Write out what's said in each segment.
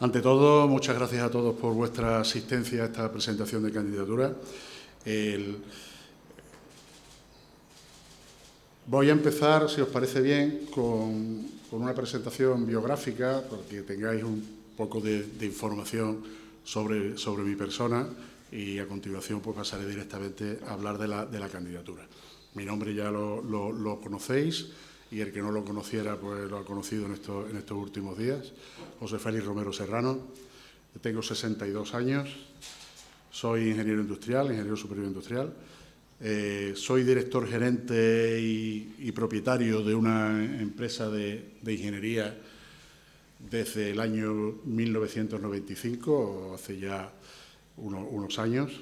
Ante todo, muchas gracias a todos por vuestra asistencia a esta presentación de candidatura. Voy a empezar, si os parece bien, con, una presentación biográfica, para que tengáis un poco de, información sobre, sobre, mi persona y a continuación pues, pasaré directamente a hablar de la, candidatura. Mi nombre ya lo conocéis y el que no lo conociera pues lo ha conocido en estos, últimos días. José Félix Romero Serrano, tengo 62 años, soy ingeniero industrial, ingeniero superior industrial, eh, soy director gerente y, propietario de una empresa de, ingeniería desde el año 1995, hace ya unos años.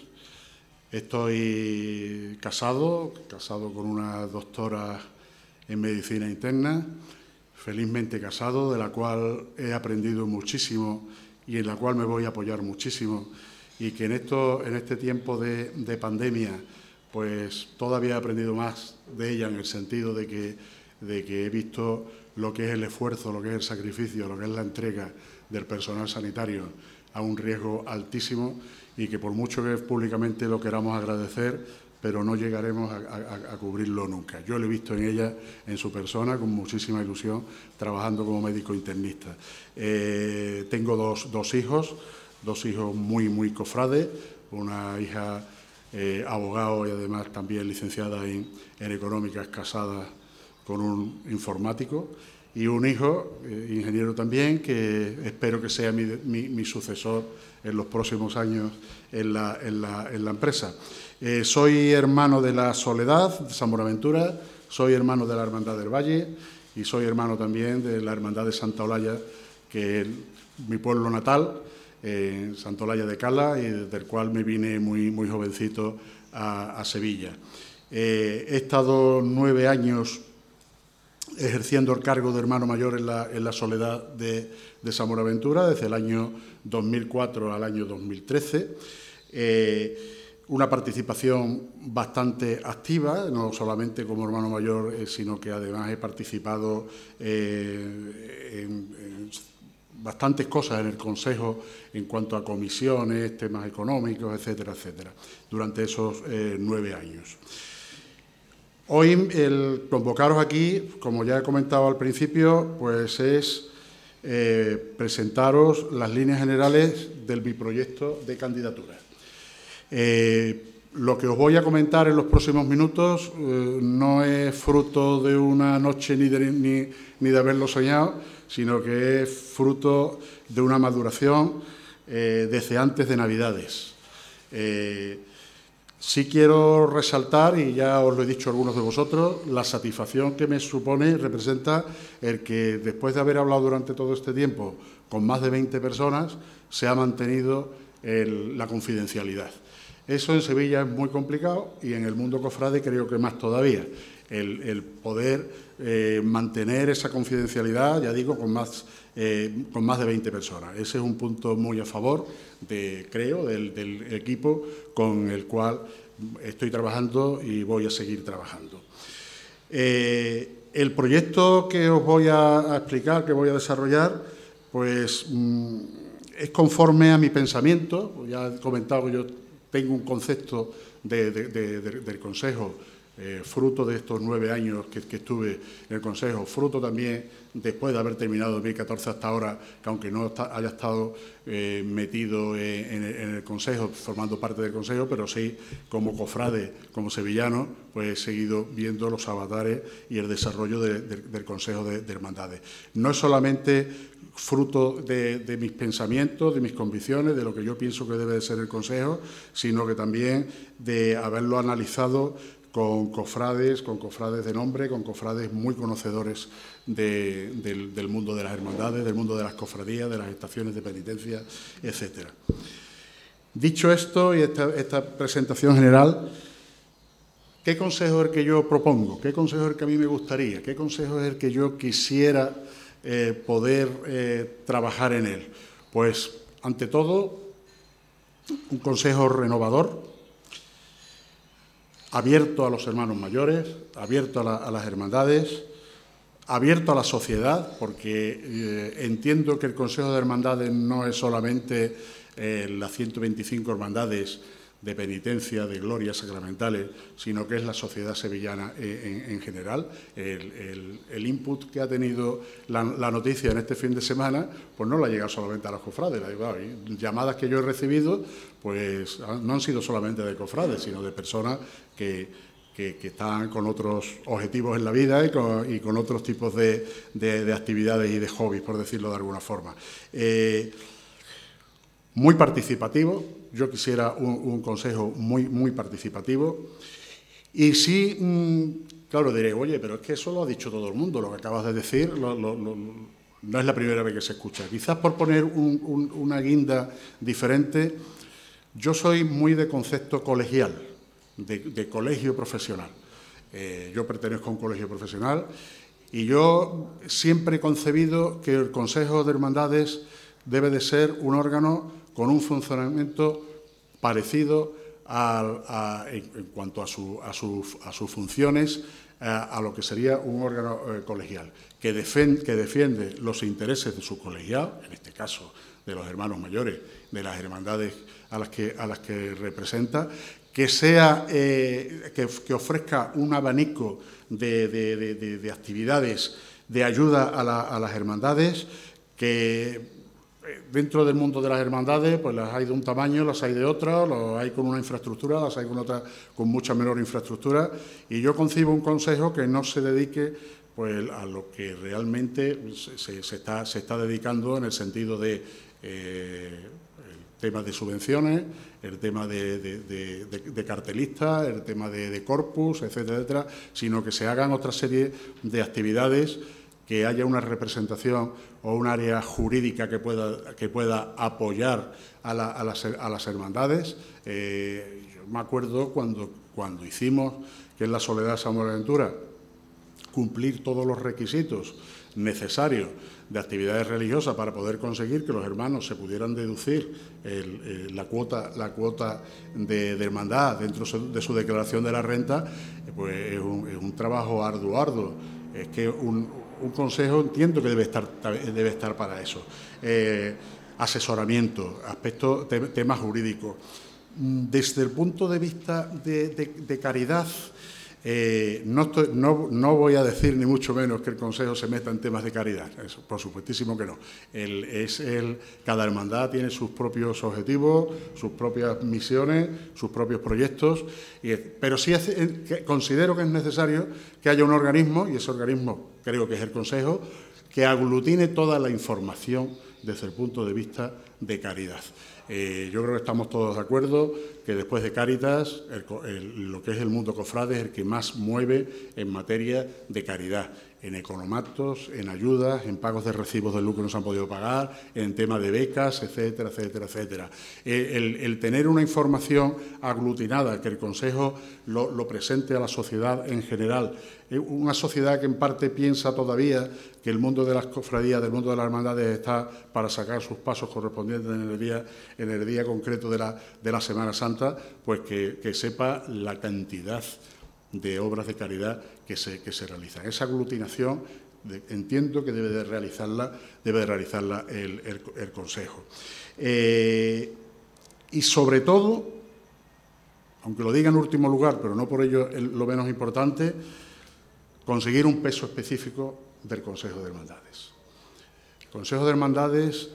Estoy casado, casado con una doctora en medicina interna, felizmente casado, de la cual he aprendido muchísimo y en la cual me voy a apoyar muchísimo y que en, esto, en este tiempo de, pandemia pues todavía he aprendido más de ella en el sentido de que, de que he visto lo que es el esfuerzo, lo que es el sacrificio, lo que es la entrega del personal sanitario a un riesgo altísimo y que por mucho que públicamente lo queramos agradecer, pero no llegaremos a, cubrirlo nunca. Yo lo he visto en ella, en su persona, con muchísima ilusión, trabajando como médico internista. Eh, tengo dos, dos, hijos, dos hijos muy, muy cofrades, una hija eh, abogado y además también licenciada en, económicas, casada con un informático, y un hijo, eh, ingeniero también, que espero que sea mi, sucesor en los próximos años en la, en la empresa. Eh, soy hermano de la Soledad, de San Buenaventura, soy hermano de la Hermandad del Valle y soy hermano también de la Hermandad de Santa Olalla, que es mi pueblo natal, eh, Santa Olalla de Cala, y del cual me vine muy, muy jovencito a, Sevilla. Eh, he estado nueve años ejerciendo el cargo de hermano mayor en la, Soledad de, de, San Buenaventura, desde el año 2004 al año 2013 una participación bastante activa, no solamente como hermano mayor, eh, sino que además he participado eh, en, bastantes cosas en el Consejo en cuanto a comisiones, temas económicos, etcétera, etcétera, durante esos eh, nueve años. Hoy el convocaros aquí, como ya he comentado al principio, pues es presentaros las líneas generales del biproyecto de candidatura. Eh, lo que os voy a comentar en los próximos minutos eh, no es fruto de una noche ni de, haberlo soñado, sino que es fruto de una maduración eh, desde antes de Navidades. Sí quiero resaltar, y ya os lo he dicho a algunos de vosotros, la satisfacción que me supone representa el que después de haber hablado durante todo este tiempo con más de 20 personas, se ha mantenido la confidencialidad. Eso en Sevilla es muy complicado y en el mundo cofrade creo que más todavía. El, poder eh, mantener esa confidencialidad, ya digo, con más, eh, con más de 20 personas. Ese es un punto muy a favor, de, creo, del, equipo con el cual estoy trabajando y voy a seguir trabajando. Eh, el proyecto que os voy a, explicar, que voy a desarrollar, pues mm, es conforme a mi pensamiento. Ya he comentado que yo tengo un concepto del Consejo, eh, fruto de estos nueve años que, estuve en el Consejo, fruto también después de haber terminado 2014 hasta ahora, que aunque no haya estado eh, metido en, el Consejo, formando parte del Consejo, pero sí como cofrade, como sevillano, pues he seguido viendo los avatares y el desarrollo del Consejo de, de Hermandades. No es solamente fruto de, mis pensamientos, de mis convicciones, de lo que yo pienso que debe de ser el Consejo, sino que también de haberlo analizado con cofrades, con cofrades de nombre, con cofrades muy conocedores del, mundo de las hermandades, del mundo de las cofradías, de las estaciones de penitencia, etcétera. Dicho esto y esta, presentación general, ¿qué consejo es el que yo propongo? ¿Qué consejo es el que a mí me gustaría? ¿Qué consejo es el que yo quisiera eh, poder eh, trabajar en él? Pues, ante todo, un consejo renovador, abierto a los hermanos mayores, abierto a, las hermandades, abierto a la sociedad, porque eh, entiendo que el Consejo de Hermandades no es solamente eh, las 125 hermandades de penitencia, de glorias sacramentales, sino que es la sociedad sevillana eh, en, general. El, input que ha tenido la, noticia en este fin de semana, pues no la llega solamente a los cofrades. La, llamadas que yo he recibido, pues no han sido solamente de cofrades, sino de personas que, están con otros objetivos en la vida y con, otros tipos de, actividades y de hobbies, por decirlo de alguna forma. Eh, muy participativo, yo quisiera un, consejo muy, muy participativo. Y sí, mm, claro, diré, oye, pero es que eso lo ha dicho todo el mundo, lo que acabas de decir, no es la primera vez que se escucha. Quizás por poner una guinda diferente, yo soy muy de concepto colegial, de, colegio profesional. Eh, yo pertenezco a un colegio profesional y yo siempre he concebido que el Consejo de Hermandades debe de ser un órgano con un funcionamiento parecido en, cuanto a, sus funciones eh, a, lo que sería un órgano eh, colegial, que, que defiende los intereses de su colegiado, en este caso de los hermanos mayores, de las hermandades a las que, a las que representa, que, sea, eh, que, ofrezca un abanico de, actividades de ayuda a las hermandades, que dentro del mundo de las hermandades, pues las hay de un tamaño, las hay de otra, las hay con una infraestructura, las hay con otra con mucha menor infraestructura, y yo concibo un consejo que no se dedique pues, a lo que realmente se, está, se está, dedicando en el sentido de eh, tema de subvenciones, el tema de, de, cartelistas, el tema de, corpus, etcétera, etcétera, sino que se hagan otra serie de actividades que haya una representación o un área jurídica que pueda, que pueda apoyar a, las, hermandades. Eh, yo me acuerdo cuando, cuando hicimos que en la Soledad de San Buenaventura cumplir todos los requisitos necesarios de actividades religiosas para poder conseguir que los hermanos se pudieran deducir la cuota, la cuota de, hermandad dentro de su declaración de la renta, pues es un, es un trabajo arduo, arduo. Es que un, un consejo entiendo que debe estar, debe estar para eso. Eh, asesoramiento, aspectos, temas jurídicos. Mm, desde el punto de vista de caridad, eh, no, voy a decir ni mucho menos que el Consejo se meta en temas de caridad, por supuestísimo que no. cada hermandad tiene sus propios objetivos, sus propias misiones, sus propios proyectos, pero sí considero que es necesario que haya un organismo, y ese organismo creo que es el Consejo, que aglutine toda la información desde el punto de vista de caridad. Eh, yo creo que estamos todos de acuerdo que después de Cáritas, lo que es el mundo cofrade es el que más mueve en materia de caridad en economatos, en ayudas, en pagos de recibos de luz que no se han podido pagar, en tema de becas, etcétera, etcétera, etcétera. Eh, el, tener una información aglutinada, que el Consejo lo, presente a la sociedad en general, una sociedad que en parte piensa todavía que el mundo de las cofradías, del mundo de las hermandades está para sacar sus pasos correspondientes en el día, en el día concreto de la, de la Semana Santa, pues que sepa la cantidad de obras de caridad que se, que se realizan. Esa aglutinación entiendo que debe de realizarla, debe de realizarla el, Consejo. Eh, y sobre todo, aunque lo diga en último lugar, pero no por ello lo menos importante, conseguir un peso específico del Consejo de Hermandades. El Consejo de Hermandades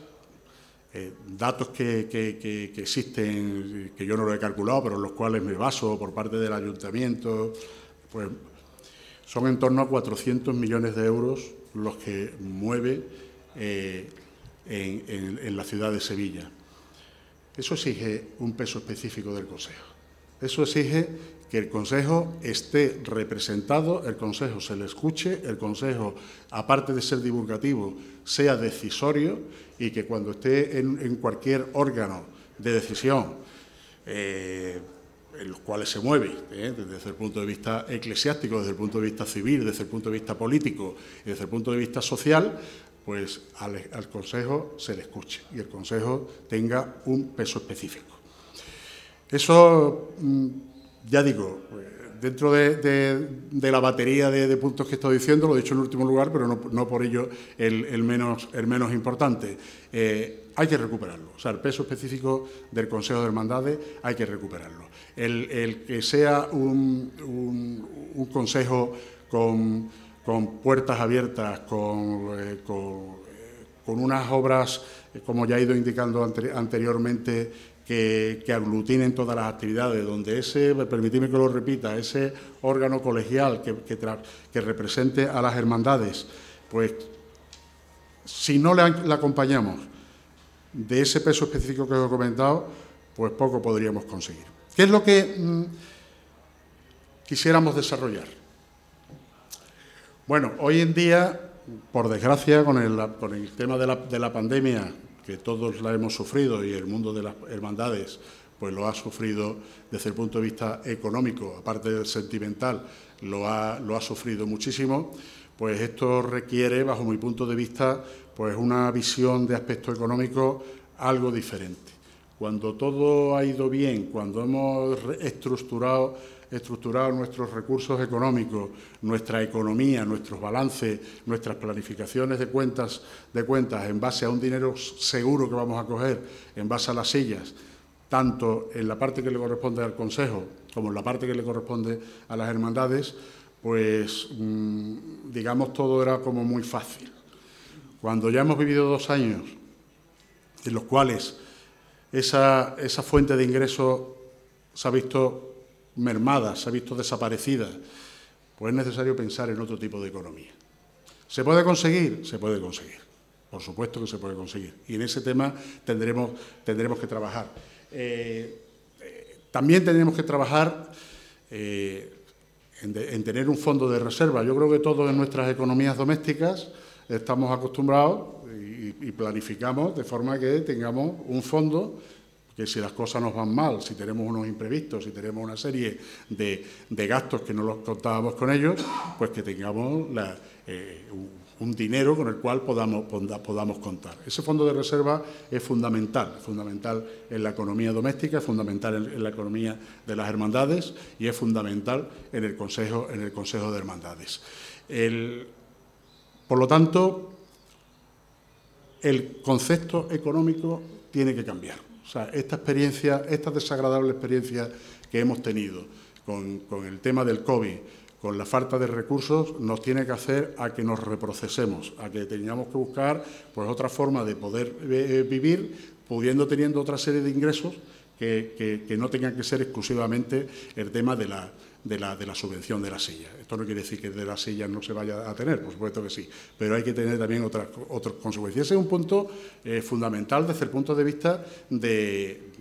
eh, datos que, existen, que yo no lo he calculado, pero en los cuales me baso por parte del ayuntamiento, pues son en torno a 400 millones de euros los que mueve eh, en, la ciudad de Sevilla. Eso exige un peso específico del Consejo. Eso exige que el Consejo esté representado, el Consejo se le escuche, el Consejo, aparte de ser divulgativo, sea decisorio y que cuando esté en, cualquier órgano de decisión eh, en los cuales se mueve, eh, desde el punto de vista eclesiástico, desde el punto de vista civil, desde el punto de vista político y desde el punto de vista social, pues al, Consejo se le escuche y el Consejo tenga un peso específico. Eso, mm, ya digo, dentro de, la batería de, puntos que estoy diciendo, lo he dicho en último lugar, pero no, por ello el, menos, el menos importante. Eh, hay que recuperarlo. O sea, el peso específico del Consejo de Hermandades hay que recuperarlo. El, que sea un, consejo con, puertas abiertas, con, eh, con, unas obras, como ya he ido indicando anteriormente, que, aglutinen todas las actividades, donde ese, permitidme que lo repita, ese órgano colegial que, que, represente a las hermandades, pues si no le, acompañamos de ese peso específico que os he comentado, pues poco podríamos conseguir. ¿Qué es lo que mm, quisiéramos desarrollar? Bueno, hoy en día, por desgracia, con el, con el tema de la, de la pandemia que todos la hemos sufrido y el mundo de las hermandades pues lo ha sufrido desde el punto de vista económico, aparte del sentimental, lo ha, lo ha sufrido muchísimo, pues esto requiere, bajo mi punto de vista, pues una visión de aspecto económico algo diferente. Cuando todo ha ido bien, cuando hemos estructurado estructurado nuestros recursos económicos, nuestra economía, nuestros balances, nuestras planificaciones de cuentas, de cuentas en base a un dinero seguro que vamos a coger, en base a las sillas, tanto en la parte que le corresponde al Consejo como en la parte que le corresponde a las hermandades, pues mm, digamos todo era como muy fácil. Cuando ya hemos vivido dos años en los cuales esa, esa fuente de ingreso se ha visto mermada, se ha visto desaparecida, pues es necesario pensar en otro tipo de economía. ¿Se puede conseguir? Se puede conseguir. Por supuesto que se puede conseguir. Y en ese tema tendremos, tendremos que trabajar. Eh, eh, también tendremos que trabajar eh, en, tener un fondo de reserva. Yo creo que todos en nuestras economías domésticas estamos acostumbrados y planificamos de forma que tengamos un fondo que si las cosas nos van mal, si tenemos unos imprevistos, si tenemos una serie de, gastos que no los contábamos con ellos, pues que tengamos eh, un, dinero con el cual podamos, podamos contar. Ese fondo de reserva es fundamental, fundamental en la economía doméstica, es fundamental en, la economía de las hermandades y es fundamental en el Consejo, en el consejo de Hermandades. por lo tanto, el concepto económico tiene que cambiar. O sea, esta experiencia, esta desagradable experiencia que hemos tenido con, el tema del COVID, con la falta de recursos, nos tiene que hacer a que nos reprocesemos, a que tengamos que buscar pues, otra forma de poder eh, vivir, pudiendo teniendo otra serie de ingresos que, no tengan que ser exclusivamente el tema de la, de la, de la, subvención de la silla. Esto no quiere decir que de la silla no se vaya a tener, por supuesto que sí, pero hay que tener también otras, otras consecuencias. Ese es un punto eh, fundamental desde el punto de vista de,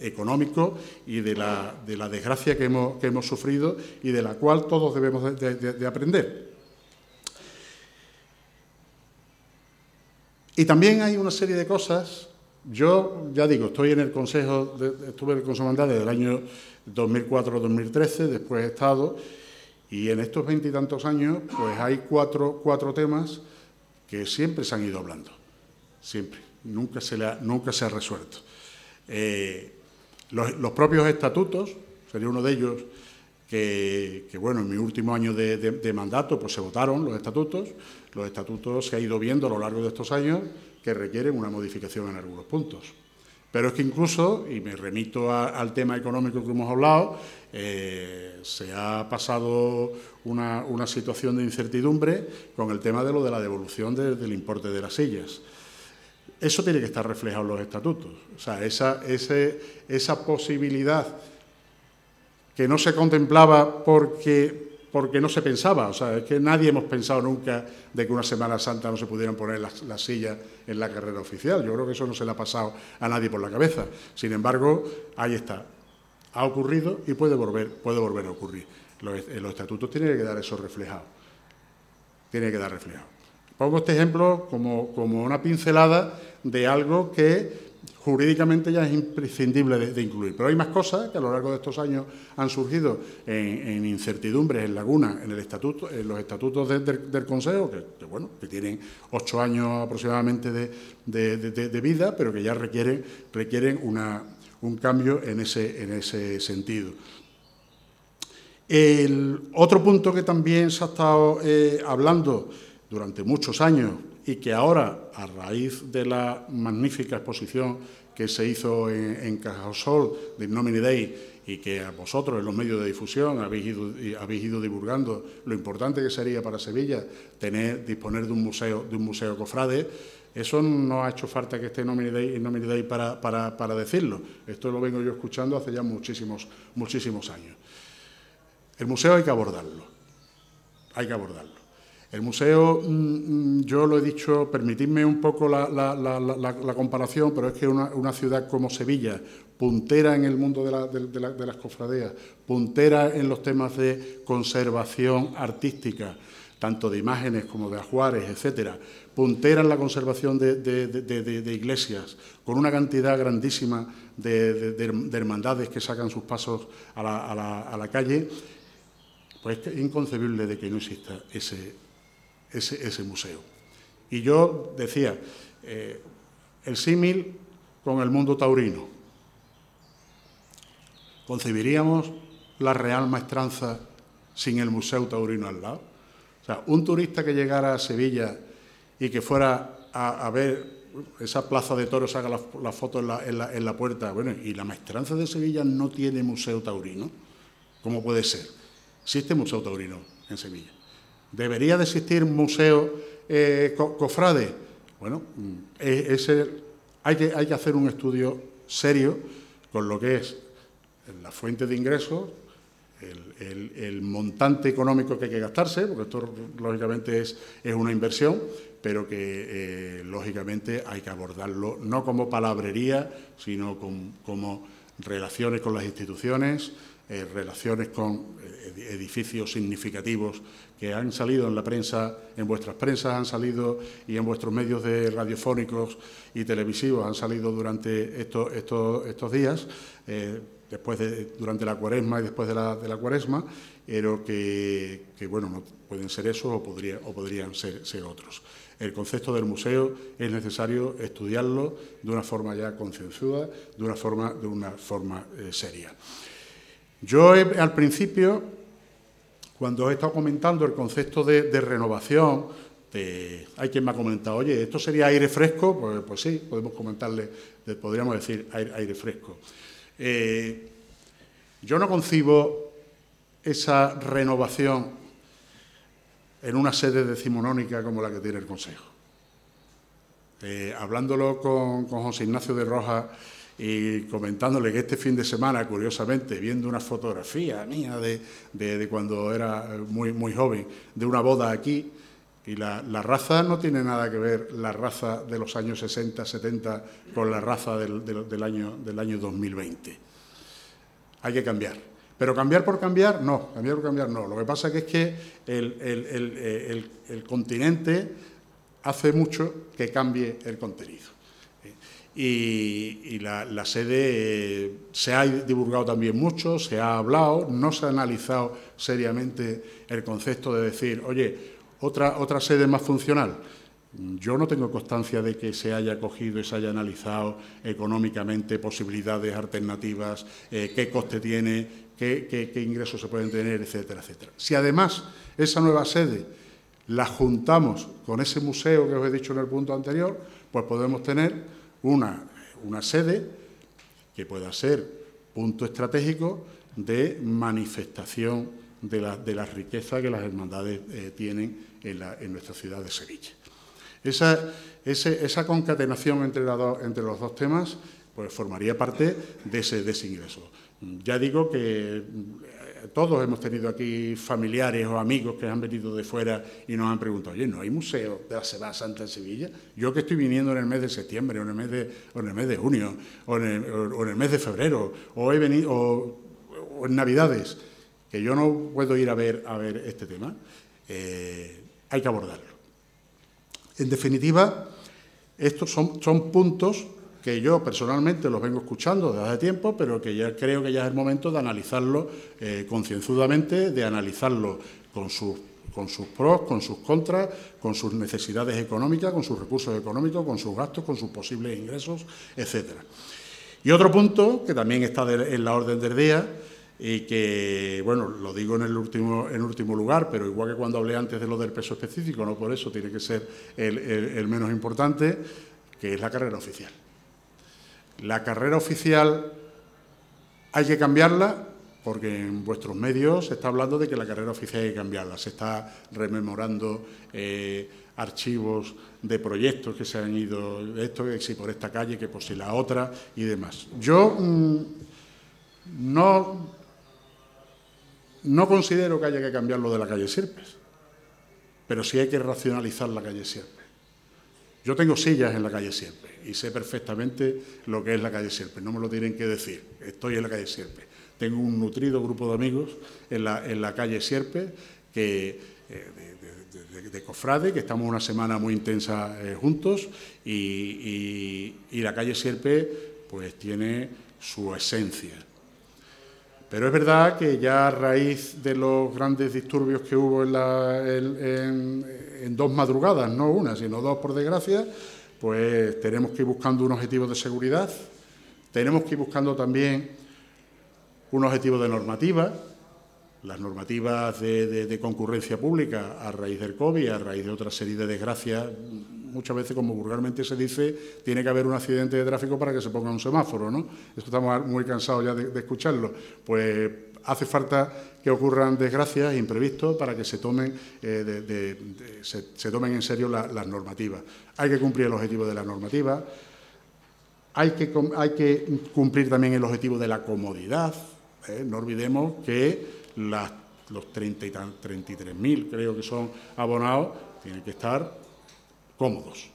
económico y de la, de la desgracia que hemos, que hemos, sufrido y de la cual todos debemos de aprender. Y también hay una serie de cosas yo, ya digo, estoy en el Consejo, estuve en el Consejo Mandal desde el año 2004-2013, después he estado, y en estos veintitantos años, pues hay cuatro, cuatro temas que siempre se han ido hablando, siempre, nunca se, le ha, nunca se ha resuelto. Eh, los, propios estatutos, sería uno de ellos, que, bueno, en mi último año de, de mandato, pues se votaron los estatutos, los estatutos se ha ido viendo a lo largo de estos años, que requieren una modificación en algunos puntos. Pero es que incluso, y me remito al tema económico que hemos hablado, eh, se ha pasado una, situación de incertidumbre con el tema de lo de la devolución del importe de las sillas. Eso tiene que estar reflejado en los estatutos. O sea, esa, esa posibilidad que no se contemplaba porque porque no se pensaba, o sea, es que nadie hemos pensado nunca de que una Semana Santa no se pudieran poner las, sillas en la carrera oficial. Yo creo que eso no se le ha pasado a nadie por la cabeza. Sin embargo, ahí está. Ha ocurrido y puede volver, puede volver a ocurrir. Los, los estatutos tienen que dar eso reflejado. Tiene que dar reflejado. Pongo este ejemplo como, como una pincelada de algo que jurídicamente ya es imprescindible de, incluir. Pero hay más cosas que a lo largo de estos años han surgido en, incertidumbres, en lagunas, en, el estatuto, en los estatutos del Consejo, que, bueno, que tienen ocho años aproximadamente de, vida, pero que ya requieren, requieren un cambio en ese, en ese sentido. El otro punto que también se ha estado eh, hablando durante muchos años y que ahora, a raíz de la magnífica exposición que se hizo en, en Cajasol de Nomini y que a vosotros en los medios de difusión habéis ido, habéis ido divulgando lo importante que sería para Sevilla tener, disponer de un museo, de un museo cofrade, eso no ha hecho falta que esté Nomini Dei, para, para, para, decirlo. Esto lo vengo yo escuchando hace ya muchísimos, muchísimos años. El museo hay que abordarlo, hay que abordarlo. El museo, mm, mm, yo lo he dicho, permitidme un poco la, comparación, pero es que una, ciudad como Sevilla, puntera en el mundo de, las cofradías, puntera en los temas de conservación artística, tanto de imágenes como de ajuares, etcétera, puntera en la conservación de, de, iglesias, con una cantidad grandísima de, hermandades que sacan sus pasos a la, a la, a la calle, pues es inconcebible de que no exista ese, ese, ese museo. Y yo decía, eh, el símil con el mundo taurino. ¿Concebiríamos la Real Maestranza sin el Museo Taurino al lado? O sea, un turista que llegara a Sevilla y que fuera a, ver esa plaza de toros, haga la, la foto en la, puerta, bueno, y la Maestranza de Sevilla no tiene Museo Taurino. ¿Cómo puede ser? Existe Museo Taurino en Sevilla. ¿Debería de existir museo eh, co cofrade? Bueno, ese, hay, que, hay que hacer un estudio serio con lo que es la fuente de ingresos, el, montante económico que hay que gastarse, porque esto lógicamente es, es una inversión, pero que eh, lógicamente hay que abordarlo no como palabrería, sino con, como relaciones con las instituciones, eh, relaciones con edificios significativos que han salido en la prensa, en vuestras prensas han salido y en vuestros medios de radiofónicos y televisivos han salido durante estos, estos, estos días, eh, después de, durante la cuaresma y después de la, de la cuaresma, pero que, que, bueno, no pueden ser esos o, podría, o podrían ser, otros. El concepto del museo es necesario estudiarlo de una forma ya concienzuda, de una forma, de una forma eh, seria. Yo he, al principio cuando he estado comentando el concepto de, renovación, hay quien me ha comentado, oye, ¿esto sería aire fresco? Pues, pues sí, podemos comentarle, podríamos decir aire, fresco. Eh, yo no concibo esa renovación en una sede decimonónica como la que tiene el Consejo. Eh, hablándolo con José Ignacio de Rojas, y comentándole que este fin de semana, curiosamente, viendo una fotografía mía de, de, cuando era muy, muy joven, de una boda aquí, y la, raza no tiene nada que ver, la raza de los años 60, 70, con la raza del, del, del, año, del año 2020. Hay que cambiar. Pero cambiar por cambiar, no, cambiar por cambiar no. Lo que pasa que es que el, el, el, el continente hace mucho que cambie el contenido y, la, sede eh, se ha divulgado también mucho, se ha hablado, no se ha analizado seriamente el concepto de decir, oye, otra, otra sede más funcional. Yo no tengo constancia de que se haya cogido y se haya analizado económicamente posibilidades alternativas, eh, qué coste tiene, qué, qué, qué ingresos se pueden tener, etcétera, etcétera. Si además esa nueva sede la juntamos con ese museo que os he dicho en el punto anterior, pues podemos tener una, una sede que pueda ser punto estratégico de manifestación de la, de la riqueza que las hermandades eh, tienen en, la, en, nuestra ciudad de Sevilla. Esa, ese, esa concatenación entre, la entre, los dos temas pues, formaría parte de ese, de ese ingreso. Ya digo que todos hemos tenido aquí familiares o amigos que han venido de fuera y nos han preguntado, oye, ¿no hay museo de la Semana Santa en Sevilla? Yo que estoy viniendo en el mes de septiembre, o en el mes de, o en el mes de junio, o en el, mes de febrero, o, he venido, o, en Navidades, que yo no puedo ir a ver, a ver este tema, eh, hay que abordarlo. En definitiva, estos son, son puntos que yo personalmente los vengo escuchando desde hace tiempo, pero que ya creo que ya es el momento de analizarlo eh, concienzudamente, de analizarlo con sus, con sus pros, con sus contras, con sus necesidades económicas, con sus recursos económicos, con sus gastos, con sus posibles ingresos, etcétera. Y otro punto que también está en la orden del día y que, bueno, lo digo en el último, en último lugar, pero igual que cuando hablé antes de lo del peso específico, no por eso tiene que ser el, menos importante, que es la carrera oficial. La carrera oficial hay que cambiarla porque en vuestros medios se está hablando de que la carrera oficial hay que cambiarla, se está rememorando eh, archivos de proyectos que se han ido, esto, que si por esta calle, que por si la otra y demás. Yo mm, no no considero que haya que cambiar lo de la calle Sierpes, pero sí hay que racionalizar la calle Sierpes. Yo tengo sillas en la calle Sierpes y sé perfectamente lo que es la calle Sierpes, no me lo tienen que decir, estoy en la calle Sierpes. Tengo un nutrido grupo de amigos en la, calle Sierpes que, eh, de, Cofrade, que estamos una semana muy intensa eh, juntos y, y la calle Sierpes pues tiene su esencia pero es verdad que ya a raíz de los grandes disturbios que hubo en, dos madrugadas, no una, sino dos por desgracia, pues tenemos que ir buscando un objetivo de seguridad, tenemos que ir buscando también un objetivo de normativa, las normativas de, concurrencia pública a raíz del COVID, a raíz de otra serie de desgracias, muchas veces, como vulgarmente se dice, tiene que haber un accidente de tráfico para que se ponga un semáforo, ¿no? Esto estamos muy cansados ya de, escucharlo. Pues hace falta que ocurran desgracias, imprevistos, para que se tomen, eh, se, tomen en serio las normativas. Hay que cumplir el objetivo de la normativa, hay que, hay que cumplir también el objetivo de la comodidad. ¿eh? No olvidemos que los 30 y 33.000, creo que son abonados, tienen que estar cómodos.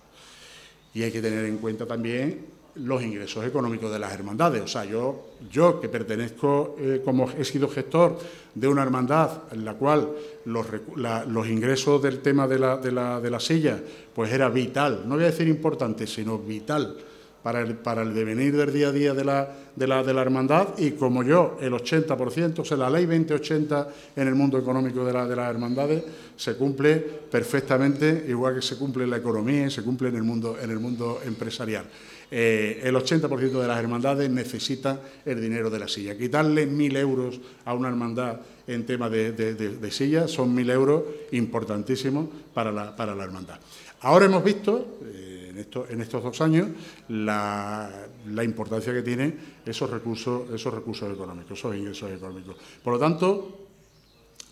Y hay que tener en cuenta también los ingresos económicos de las hermandades. O sea, yo, yo que pertenezco, eh, como he sido gestor de una hermandad en la cual los, los ingresos del tema de la, de, la, de la silla, pues era vital, no voy a decir importante, sino vital para el, para el devenir del día a día de la, de la, de la hermandad y como yo, el 80%, o sea, la ley 2080 en el mundo económico de, la, de las hermandades se cumple perfectamente, igual que se cumple en la economía y se cumple en el mundo, en el mundo empresarial. Eh, el 80% de las hermandades necesitan el dinero de la silla. Quitarle mil euros a una hermandad en tema de, de, silla son mil euros importantísimos para la, para la hermandad. Ahora hemos visto... Eh, en, estos dos años la, importancia que tienen esos recursos, esos recursos económicos, esos ingresos económicos. Por lo tanto,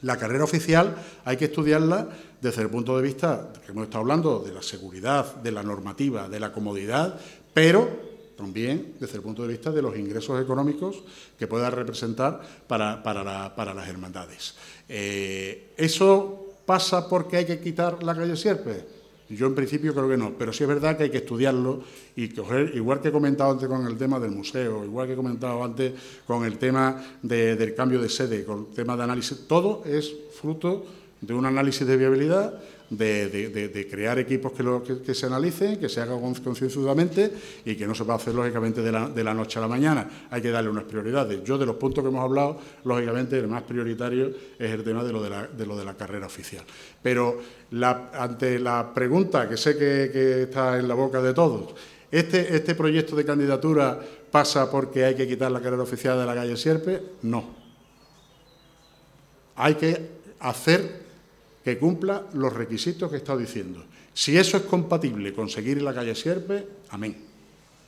la carrera oficial hay que estudiarla desde el punto de vista, que hemos estado hablando, de la seguridad, de la normativa, de la comodidad, pero también desde el punto de vista de los ingresos económicos que pueda representar para, las hermandades. Eh, ¿Eso pasa porque hay que quitar la calle Sierpe? Yo en principio creo que no, pero sí es verdad que hay que estudiarlo y coger, igual que he comentado antes con el tema del museo, igual que he comentado antes con el tema del cambio de sede, con el tema de análisis, todo es fruto de un análisis de viabilidad de, crear equipos que, se analicen, que se hagan concienzudamente y que no se va a hacer, lógicamente, de la, noche a la mañana. Hay que darle unas prioridades. Yo, de los puntos que hemos hablado, lógicamente, el más prioritario es el tema de lo de la, carrera oficial. Pero ante la pregunta, que sé que, está en la boca de todos, ¿este, ¿este proyecto de candidatura pasa porque hay que quitar la carrera oficial de la calle Sierpe? No. Hay que hacer que cumpla los requisitos que he estado diciendo. Si eso es compatible con seguir en la calle Sierpe, amén.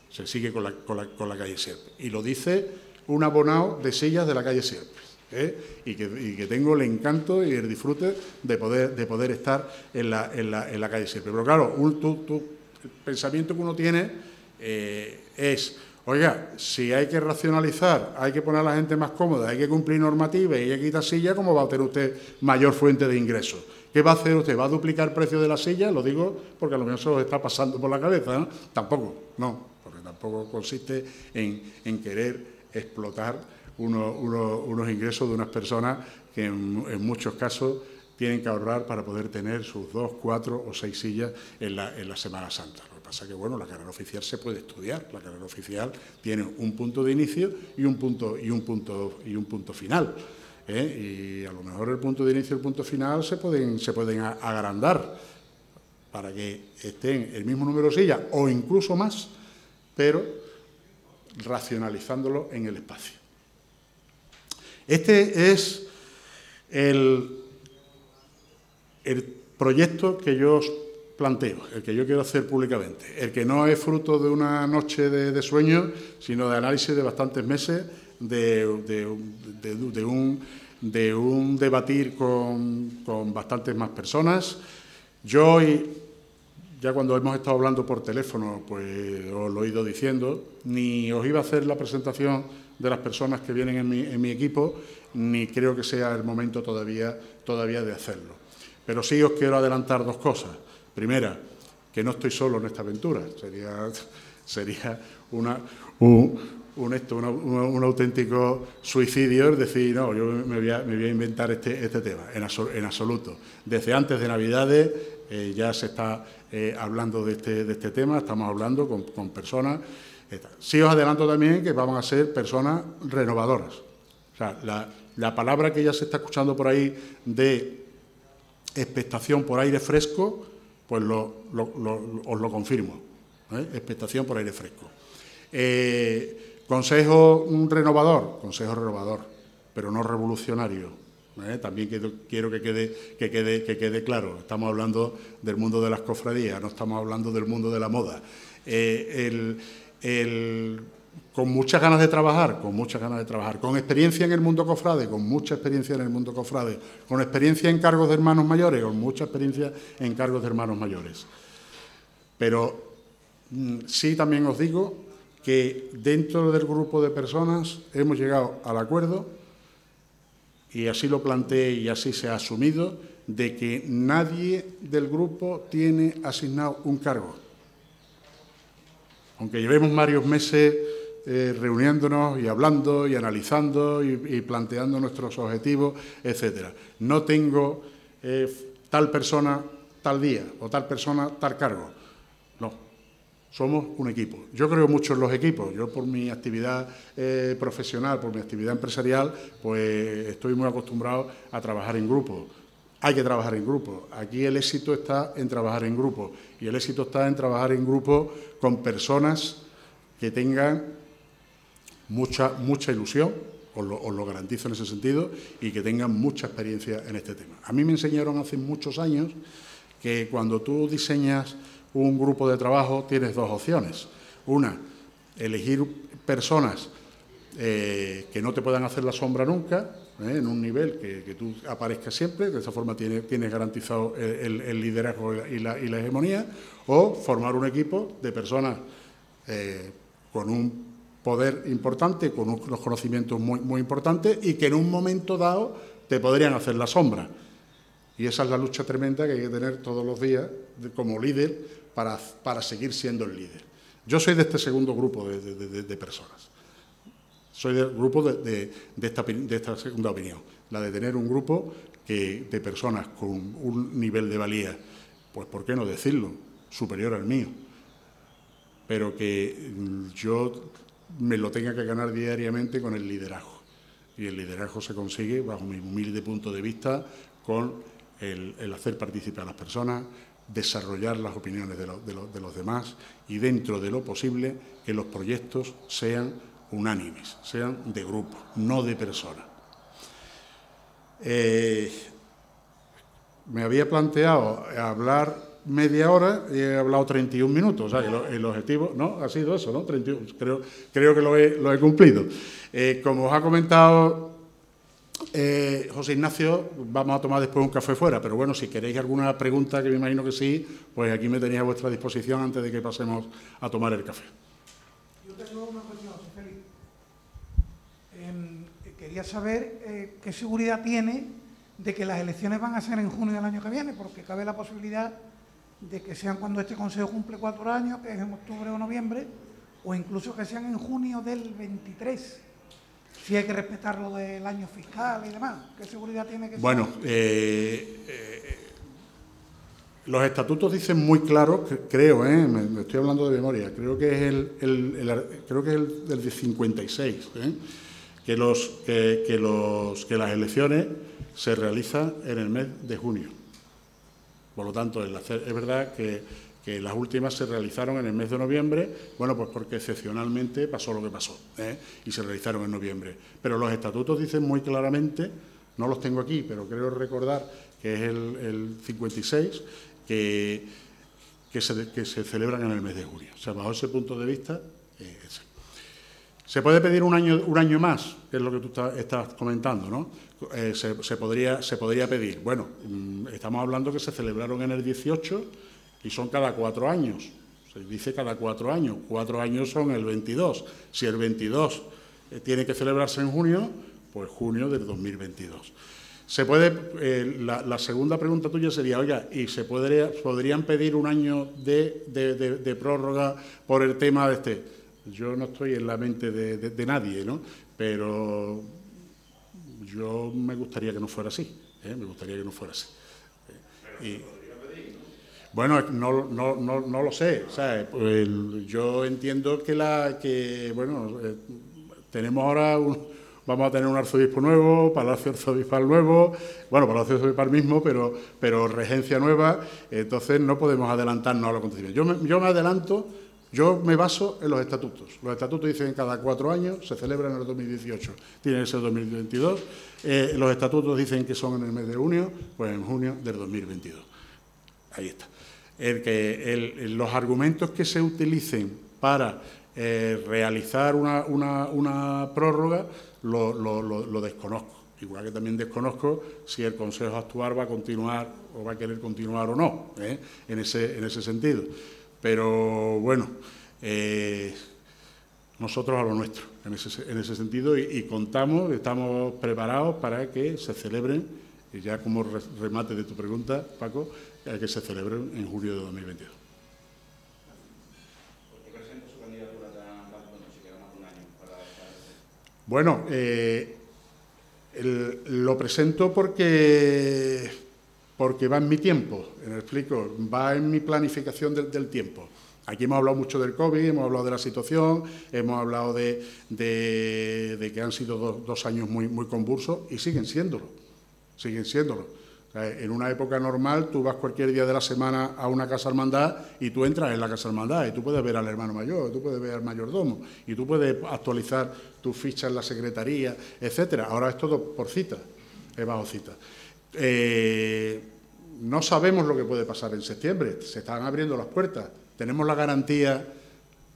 Se sigue con la, calle Sierpe. Y lo dice un abonado de sillas de la calle Sierpe. ¿eh? Y, que, tengo el encanto y el disfrute de poder, de poder estar en la, en la, calle Sierpe. Pero claro, un, el pensamiento que uno tiene eh, es Oiga, si hay que racionalizar, hay que poner a la gente más cómoda, hay que cumplir normativas y hay que quitar sillas, ¿cómo va a tener usted mayor fuente de ingresos? ¿Qué va a hacer usted? ¿Va a duplicar el precio de la silla? Lo digo porque a lo mejor se lo está pasando por la cabeza. ¿no? Tampoco, no, porque tampoco consiste en, querer explotar unos ingresos de unas personas que en, muchos casos tienen que ahorrar para poder tener sus dos, cuatro o seis sillas en la, en la Semana Santa pasa que, bueno, la carrera oficial se puede estudiar. La carrera oficial tiene un punto de inicio y un punto, y un punto, y un punto final. ¿eh? Y a lo mejor el punto de inicio y el punto final se pueden, se pueden agrandar para que estén el mismo número de sillas o incluso más, pero racionalizándolo en el espacio. Este es el, el proyecto que yo os planteo, el que yo quiero hacer públicamente, el que no es fruto de una noche de, sueño, sino de análisis de bastantes meses, de, un, de un, debatir con, con bastantes más personas. Yo hoy ya cuando hemos estado hablando por teléfono, pues os lo he ido diciendo, ni os iba a hacer la presentación de las personas que vienen en mi, equipo, ni creo que sea el momento todavía, todavía de hacerlo. Pero sí os quiero adelantar dos cosas. Primera, que no estoy solo en esta aventura. Sería, sería una, un, un, auténtico suicidio es decir, no, yo me voy a, inventar este, este tema, en, absoluto. Desde antes de Navidades eh, ya se está eh, hablando de este, de este, tema, estamos hablando con, personas. Sí os adelanto también que vamos a ser personas renovadoras. O sea, la, palabra que ya se está escuchando por ahí de expectación por aire fresco, pues lo, os lo confirmo. ¿eh? Expectación por aire fresco. Eh, consejo renovador, consejo renovador, pero no revolucionario. ¿eh? También quiero que quede, que, quede, que quede claro, estamos hablando del mundo de las cofradías, no estamos hablando del mundo de la moda. Eh, con muchas ganas de trabajar, con muchas ganas de trabajar, con experiencia en el mundo cofrade, con mucha experiencia en el mundo cofrade, con experiencia en cargos de hermanos mayores, con mucha experiencia en cargos de hermanos mayores. Pero mm, sí también os digo que dentro del grupo de personas hemos llegado al acuerdo y así lo planteé y así se ha asumido, de que nadie del grupo tiene asignado un cargo. Aunque llevemos varios meses eh, reuniéndonos y hablando y analizando y, planteando nuestros objetivos, etcétera. No tengo eh, tal persona tal día o tal persona tal cargo somos un equipo. Yo creo mucho en los equipos. Yo por mi actividad eh, profesional, por mi actividad empresarial, pues estoy muy acostumbrado a trabajar en grupo. Hay que trabajar en grupo. Aquí el éxito está en trabajar en grupo. Y el éxito está en trabajar en grupo con personas que tengan mucha, mucha ilusión, os lo, garantizo en ese sentido, y que tengan mucha experiencia en este tema. A mí me enseñaron hace muchos años que cuando tú diseñas un grupo de trabajo tienes dos opciones. Una, elegir personas eh, que no te puedan hacer la sombra nunca, eh, en un nivel que, tú aparezcas siempre, de esa forma tienes, garantizado el, liderazgo y la, hegemonía, o formar un equipo de personas eh, con un poder importante, con unos conocimientos muy, muy importantes y que en un momento dado te podrían hacer la sombra. Y esa es la lucha tremenda que hay que tener todos los días como líder para, seguir siendo el líder. Yo soy de este segundo grupo de, personas. Soy del grupo de, esta, segunda opinión, la de tener un grupo de personas con un nivel de valía, pues ¿por qué no decirlo?, superior al mío, pero que mm, yo me lo tenga que ganar diariamente con el liderazgo. Y el liderazgo se consigue, bajo mi humilde punto de vista, con el, hacer participar a las personas, desarrollar las opiniones de, los demás y dentro de lo posible que los proyectos sean unánimes, sean de grupo, no de persona. Eh, me había planteado hablar media hora y he hablado 31 minutos. O sea, el, objetivo no ha sido eso, ¿no? creo, creo que lo he, cumplido. Eh, como os ha comentado eh, José Ignacio, vamos a tomar después un café fuera, pero bueno, si queréis alguna pregunta, que me imagino que sí, pues aquí me tenéis a vuestra disposición antes de que pasemos a tomar el café. Yo tengo una cuestión, Félix. Em, quería saber eh, qué seguridad tiene de que las elecciones van a ser en junio del año que viene, porque cabe la posibilidad de que sean cuando este Consejo cumple cuatro años, que es en octubre o noviembre, o incluso que sean en junio del 23 si hay que respetar lo del año fiscal y demás. ¿Qué seguridad tiene que Bueno, eh, eh, los estatutos dicen muy claro, creo, eh, me, estoy hablando de memoria, creo que es el, creo que es el del 56, ¿eh? que, los, que, los, que las elecciones se realizan en el mes de junio. Por lo tanto, es verdad que, las últimas se realizaron en el mes de noviembre, bueno, pues porque excepcionalmente pasó lo que pasó, ¿eh? y se realizaron en noviembre. Pero los estatutos dicen muy claramente, no los tengo aquí, pero creo recordar que es el, 56, que, que, se, celebran en el mes de junio. O sea, bajo ese punto de vista, eh, se puede pedir un año, un año más, es lo que tú estás comentando, ¿no? Eh, se, podría, se podría pedir. Bueno, mm, estamos hablando que se celebraron en el 18 y son cada cuatro años. Se dice cada cuatro años. Cuatro años son el 22. Si el 22 eh, tiene que celebrarse en junio, pues junio del 2022. Se puede, eh, la, segunda pregunta tuya sería, oiga, ¿y se podrían pedir un año de, prórroga por el tema de este? Yo no estoy en la mente de, nadie, ¿no? Pero yo me gustaría que no fuera así, ¿eh? me gustaría que no fuera así. Bueno, no, no, no, no lo sé. yo entiendo que la que bueno eh, tenemos ahora un, vamos a tener un arzobispo nuevo, palacio arzobispal nuevo, bueno, palacio arzobispal mismo, pero, pero regencia nueva, entonces no podemos adelantarnos a lo acontecimientos. Yo me, yo me adelanto, yo me baso en los estatutos. Los estatutos dicen que cada cuatro años, se celebran en el 2018, tiene que ser 2022. Eh, los estatutos dicen que son en el mes de junio, pues en junio del 2022. Ahí está el que los argumentos que se utilicen para eh, realizar una, prórroga lo, desconozco. Igual que también desconozco si el Consejo Actual va a continuar o va a querer continuar o no, ¿eh? en, ese, en ese sentido. Pero bueno, eh, nosotros a lo nuestro, en ese, en ese sentido, y, contamos, estamos preparados para que se celebren, y ya como remate de tu pregunta, Paco, que se celebre en julio de 2022. Bueno, eh, lo presento porque, porque va en mi tiempo, me explico, va en mi planificación del, tiempo. Aquí hemos hablado mucho del COVID, hemos hablado de la situación, hemos hablado de, que han sido dos, años muy, convulsos y siguen siéndolo, siguen siéndolo. En una época normal, tú vas cualquier día de la semana a una casa hermandad y tú entras en la casa hermandad y tú puedes ver al hermano mayor, tú puedes ver al mayordomo y tú puedes actualizar tu ficha en la secretaría, etcétera. Ahora es todo por cita, es bajo cita. Eh, no sabemos lo que puede pasar en septiembre, se están abriendo las puertas, tenemos la garantía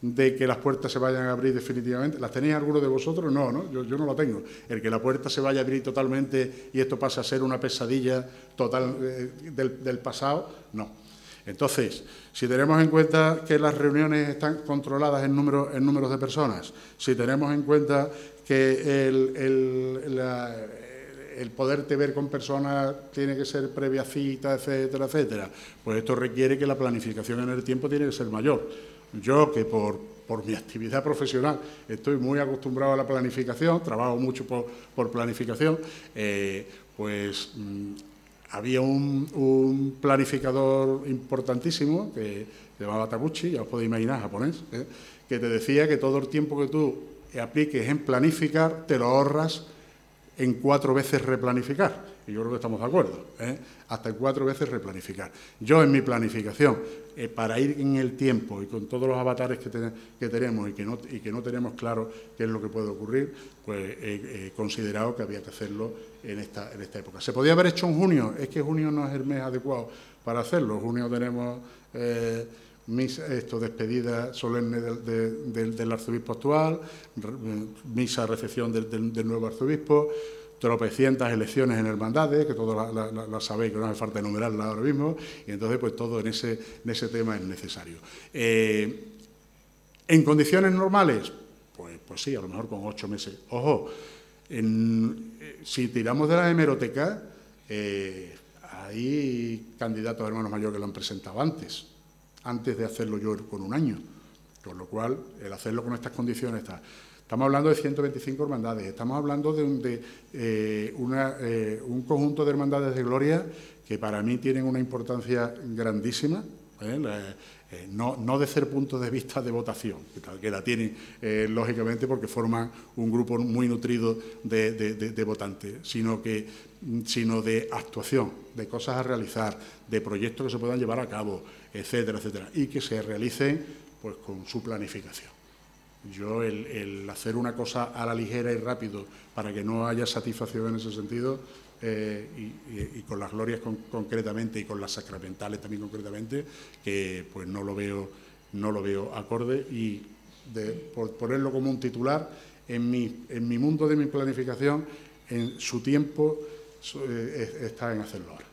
de que las puertas se vayan a abrir definitivamente. ¿Las tenéis alguno de vosotros? No, ¿no? Yo, no lo tengo. El que la puerta se vaya a abrir totalmente y esto pase a ser una pesadilla total eh, del, pasado, no. Entonces, si tenemos en cuenta que las reuniones están controladas en, número, en números de personas, si tenemos en cuenta que el, el, el poderte ver con personas tiene que ser previa cita, etcétera, etcétera, pues esto requiere que la planificación en el tiempo tiene que ser mayor. Yo, que por, mi actividad profesional estoy muy acostumbrado a la planificación, trabajo mucho por, planificación, eh, pues mm, había un, planificador importantísimo que se llamaba Taguchi, ya os podéis imaginar, japonés, ¿eh? que te decía que todo el tiempo que tú apliques en planificar, te lo ahorras en cuatro veces replanificar. Y yo creo que estamos de acuerdo. ¿eh? Hasta cuatro veces replanificar. Yo en mi planificación, eh, para ir en el tiempo y con todos los avatares que, tenemos y que, no, y que no tenemos claro qué es lo que puede ocurrir, pues he, considerado que había que hacerlo en esta, en esta época. ¿Se podía haber hecho en junio? Es que junio no es el mes adecuado para hacerlo. Junio tenemos... Eh, misa, esto, despedida solemne del, arzobispo actual, misa recepción del, nuevo arzobispo, tropecientas elecciones en hermandades, que todos la, sabéis, que no hace falta enumerarlas ahora mismo, y entonces pues todo en ese, en ese tema es necesario. Eh, ¿En condiciones normales? Pues, pues sí, a lo mejor con ocho meses. Ojo, eh, si tiramos de la hemeroteca, eh, hay candidatos a hermanos mayores que lo han presentado antes antes de hacerlo yo con un año. Con lo cual, el hacerlo con estas condiciones está. Estamos hablando de 125 hermandades, estamos hablando de, un, eh, eh, un conjunto de hermandades de gloria que para mí tienen una importancia grandísima, ¿eh? Eh, no, no desde el punto de vista de votación, que, la tienen eh, lógicamente porque forman un grupo muy nutrido de, votantes, sino, que, sino de actuación, de cosas a realizar, de proyectos que se puedan llevar a cabo, etcétera, etcétera, y que se realicen pues, con su planificación. Yo el, hacer una cosa a la ligera y rápido para que no haya satisfacción en ese sentido eh, y, con las glorias concretamente y con las sacramentales también concretamente, que pues no lo veo, no lo veo acorde y por ponerlo como un titular, en mi, en mi mundo de mi planificación, en su tiempo eh, está en hacerlo ahora.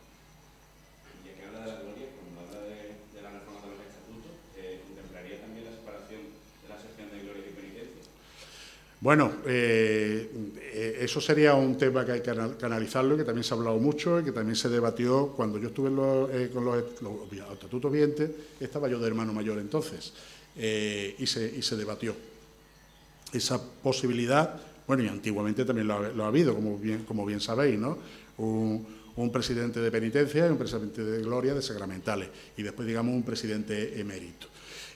Bueno, eh, eh, eso sería un tema que hay que analizarlo y que también se ha hablado mucho y que también se debatió cuando yo estuve eh, con los, estatutos vigentes, estaba yo de hermano mayor entonces, y, se, debatió esa posibilidad, bueno, y antiguamente también lo ha, habido, como bien, como bien sabéis, ¿no? Un, presidente de penitencia y un presidente de gloria de sacramentales, y después, digamos, un presidente emérito.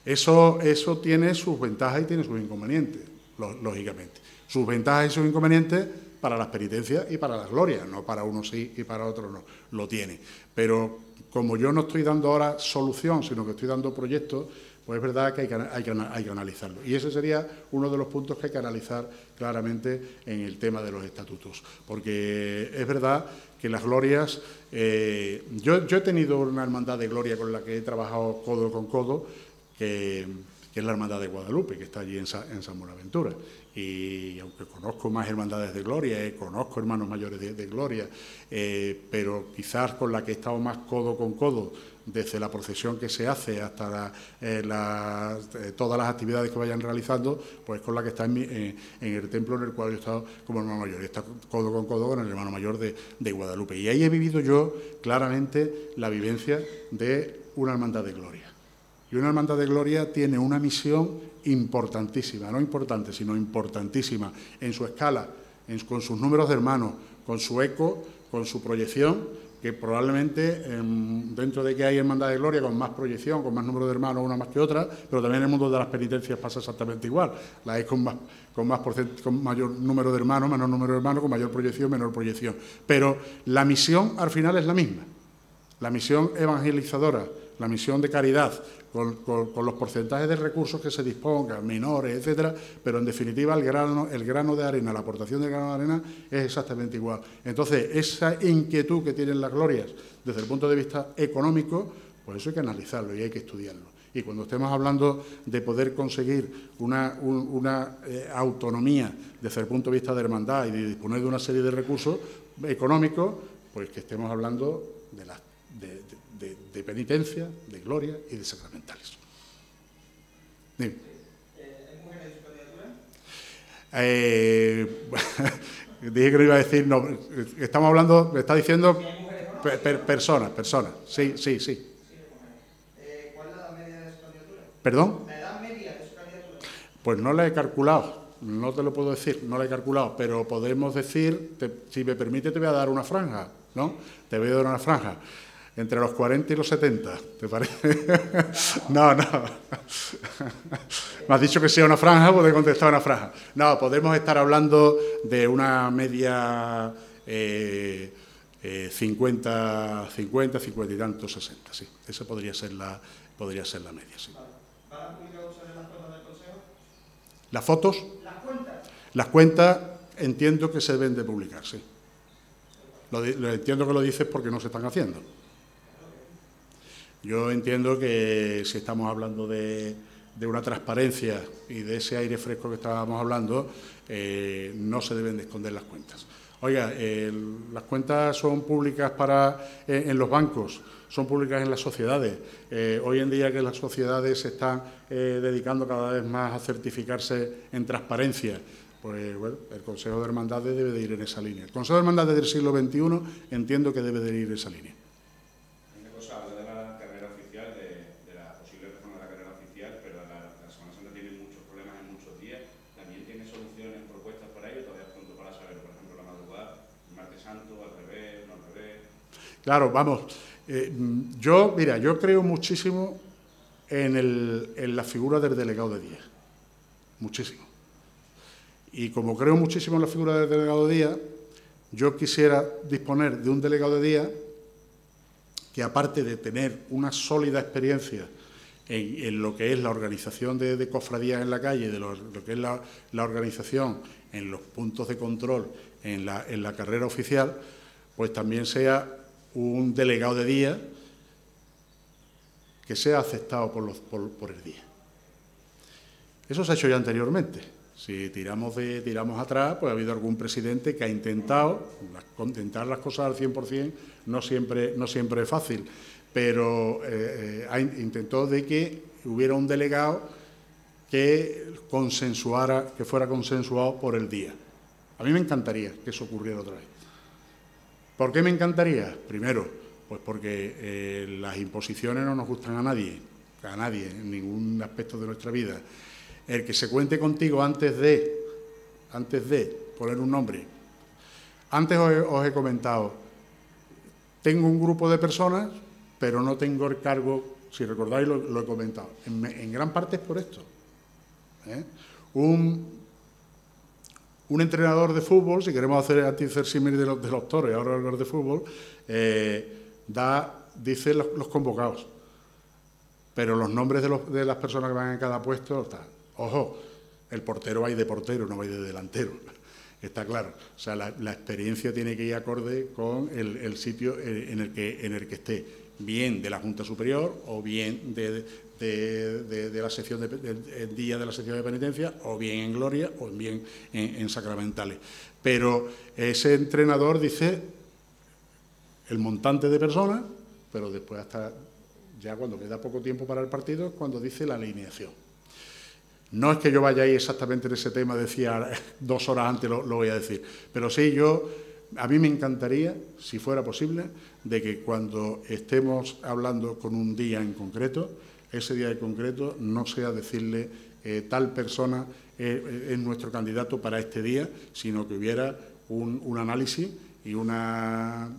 Eso, eso tiene sus ventajas y tiene sus inconvenientes lógicamente. Sus ventajas y sus inconvenientes para las penitencias y para las glorias, no para unos sí y para otros no, lo tiene. Pero como yo no estoy dando ahora solución, sino que estoy dando proyectos, pues es verdad que hay que, hay que, hay que analizarlo. Y ese sería uno de los puntos que hay que analizar claramente en el tema de los estatutos. Porque es verdad que las glorias... Eh, yo, yo he tenido una hermandad de gloria con la que he trabajado codo con codo, que que es la Hermandad de Guadalupe, que está allí en, San Buenaventura. Y aunque conozco más hermandades de gloria, eh, conozco hermanos mayores de, gloria, eh, pero quizás con la que he estado más codo con codo, desde la procesión que se hace hasta eh, todas las actividades que vayan realizando, pues con la que está en, el templo en el cual yo he estado como hermano mayor. Y está codo con codo con el hermano mayor de, de Guadalupe. Y ahí he vivido yo claramente la vivencia de una hermandad de gloria. Y una hermandad de gloria tiene una misión importantísima, no importante, sino importantísima en su escala, con sus números de hermanos, con su eco, con su proyección, que probablemente em, dentro de que hay hermandad de gloria con más proyección, con más número de hermanos, una más que otra, pero también en el mundo de las penitencias pasa exactamente igual. La hay con más, con más con mayor número de hermanos, menor número de hermanos, con mayor proyección, menor proyección. Pero la misión al final es la misma. La misión evangelizadora, la misión de caridad, con, los porcentajes de recursos que se dispongan, menores, etcétera, pero en definitiva el grano, el grano de arena, la aportación del grano de arena es exactamente igual. Entonces, esa inquietud que tienen las glorias desde el punto de vista económico, pues eso hay que analizarlo y hay que estudiarlo. Y cuando estemos hablando de poder conseguir una, eh, autonomía desde el punto de vista de hermandad y de disponer de una serie de recursos económicos, pues que estemos hablando de las de, penitencia, de gloria y de sacramentales. ¿Hay mujeres de su candidatura? Eh, dije que no iba a decir, no, estamos hablando, me está diciendo personas, personas, sí, sí, sí. Eh, ¿Cuál es la edad media de su candidatura? ¿Perdón? La edad media de su candidatura. Pues no la he calculado, no te lo puedo decir, no la he calculado, pero podemos decir, si me permite, te voy a dar una franja, ¿no? Te voy a dar una franja entre los 40 y los 70, ¿te parece? no, no. Me has dicho que sea una franja, puedo contestar una franja. No, podemos estar hablando de una media 50, 50, 50 y tantos, 60, sí. Esa podría ser la, podría ser la media, sí. ¿Van a publicar ustedes las fotos del Consejo? ¿Las fotos? Las cuentas. Las cuentas entiendo que se deben de publicar, sí. lo entiendo que lo dices porque no se están haciendo. Yo entiendo que si estamos hablando de, una transparencia y de ese aire fresco que estábamos hablando, eh, no se deben de esconder las cuentas. Oiga, las cuentas son públicas para, eh, en los bancos, son públicas en las sociedades. Eh, hoy en día que las sociedades se están dedicando cada vez más a certificarse en transparencia, pues bueno, el Consejo de Hermandades debe de ir en esa línea. El Consejo de Hermandades del siglo XXI entiendo que debe de ir en esa línea. Claro, vamos, Eh, yo, mira, yo creo muchísimo en, la figura del delegado de día. Muchísimo. Y como creo muchísimo en la figura del delegado de día, yo quisiera disponer de un delegado de día que, aparte de tener una sólida experiencia en, lo que es la organización de, cofradías en la calle, de lo, que es la, organización en los puntos de control en la, en la carrera oficial, pues también sea un delegado de día que sea aceptado por, el día. Eso se ha hecho ya anteriormente. Si tiramos, de, tiramos atrás, pues ha habido algún presidente que ha intentado contentar las cosas al 100%, no siempre, no siempre es fácil, pero eh, eh, intentó de que hubiera un delegado que consensuara, que fuera consensuado por el día. A mí me encantaría que eso ocurriera otra vez. ¿Por qué me encantaría? Primero, pues porque eh, las imposiciones no nos gustan a nadie, a nadie, en ningún aspecto de nuestra vida. El que se cuente contigo antes de, antes de poner un nombre. Antes os he, comentado, tengo un grupo de personas, pero no tengo el cargo, si recordáis lo, he comentado, en, gran parte es por esto. ¿eh? Un, un entrenador de fútbol, si queremos hacer hacer de los, de los toros ahora hablar de fútbol, eh, da, dice los, convocados, pero los nombres de, las personas que van en cada puesto. Ojo, el portero va de portero, no va de delantero. Está claro. O sea, la, experiencia tiene que ir acorde con el, sitio eh, en el, que, en el que esté, bien de la Junta Superior o bien de, la sección de, día de la sección de penitencia, o bien en Gloria, o bien en sacramentales. Pero ese entrenador dice el montante de personas, pero después hasta ya cuando queda poco tiempo para el partido es cuando dice la alineación. No es que yo vaya ahí exactamente en ese tema, decía dos horas antes lo, voy a decir, pero sí yo, a mí me encantaría, si fuera posible, de que cuando estemos hablando con un día en concreto, ese día en concreto no sea decirle eh, tal persona eh, es nuestro candidato para este día, sino que hubiera un análisis y una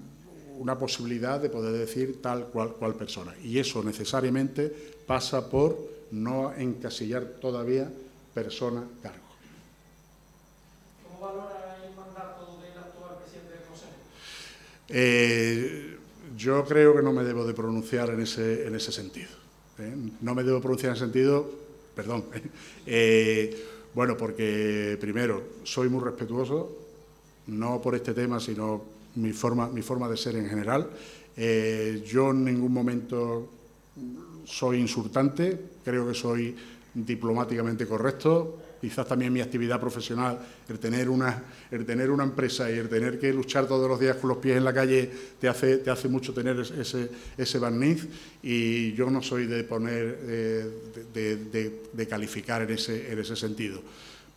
una posibilidad de poder decir tal cual, cual persona. Y eso necesariamente pasa por no encasillar todavía persona cargo. ¿Cómo valora el mandato del actual presidente del Consejo? Eh, yo creo que no me debo de pronunciar en ese, en ese sentido. ¿Eh? No me debo pronunciar en sentido, perdón. Eh, bueno, porque primero, soy muy respetuoso, no por este tema, sino mi forma, mi forma de ser en general. Eh, yo en ningún momento soy insultante, creo que soy diplomáticamente correcto. Quizás también mi actividad profesional, el tener una, el tener una empresa y el tener que luchar todos los días con los pies en la calle, te hace, te hace mucho tener ese, ese barniz. Y yo no soy de poner, eh, de, calificar en ese, en ese sentido.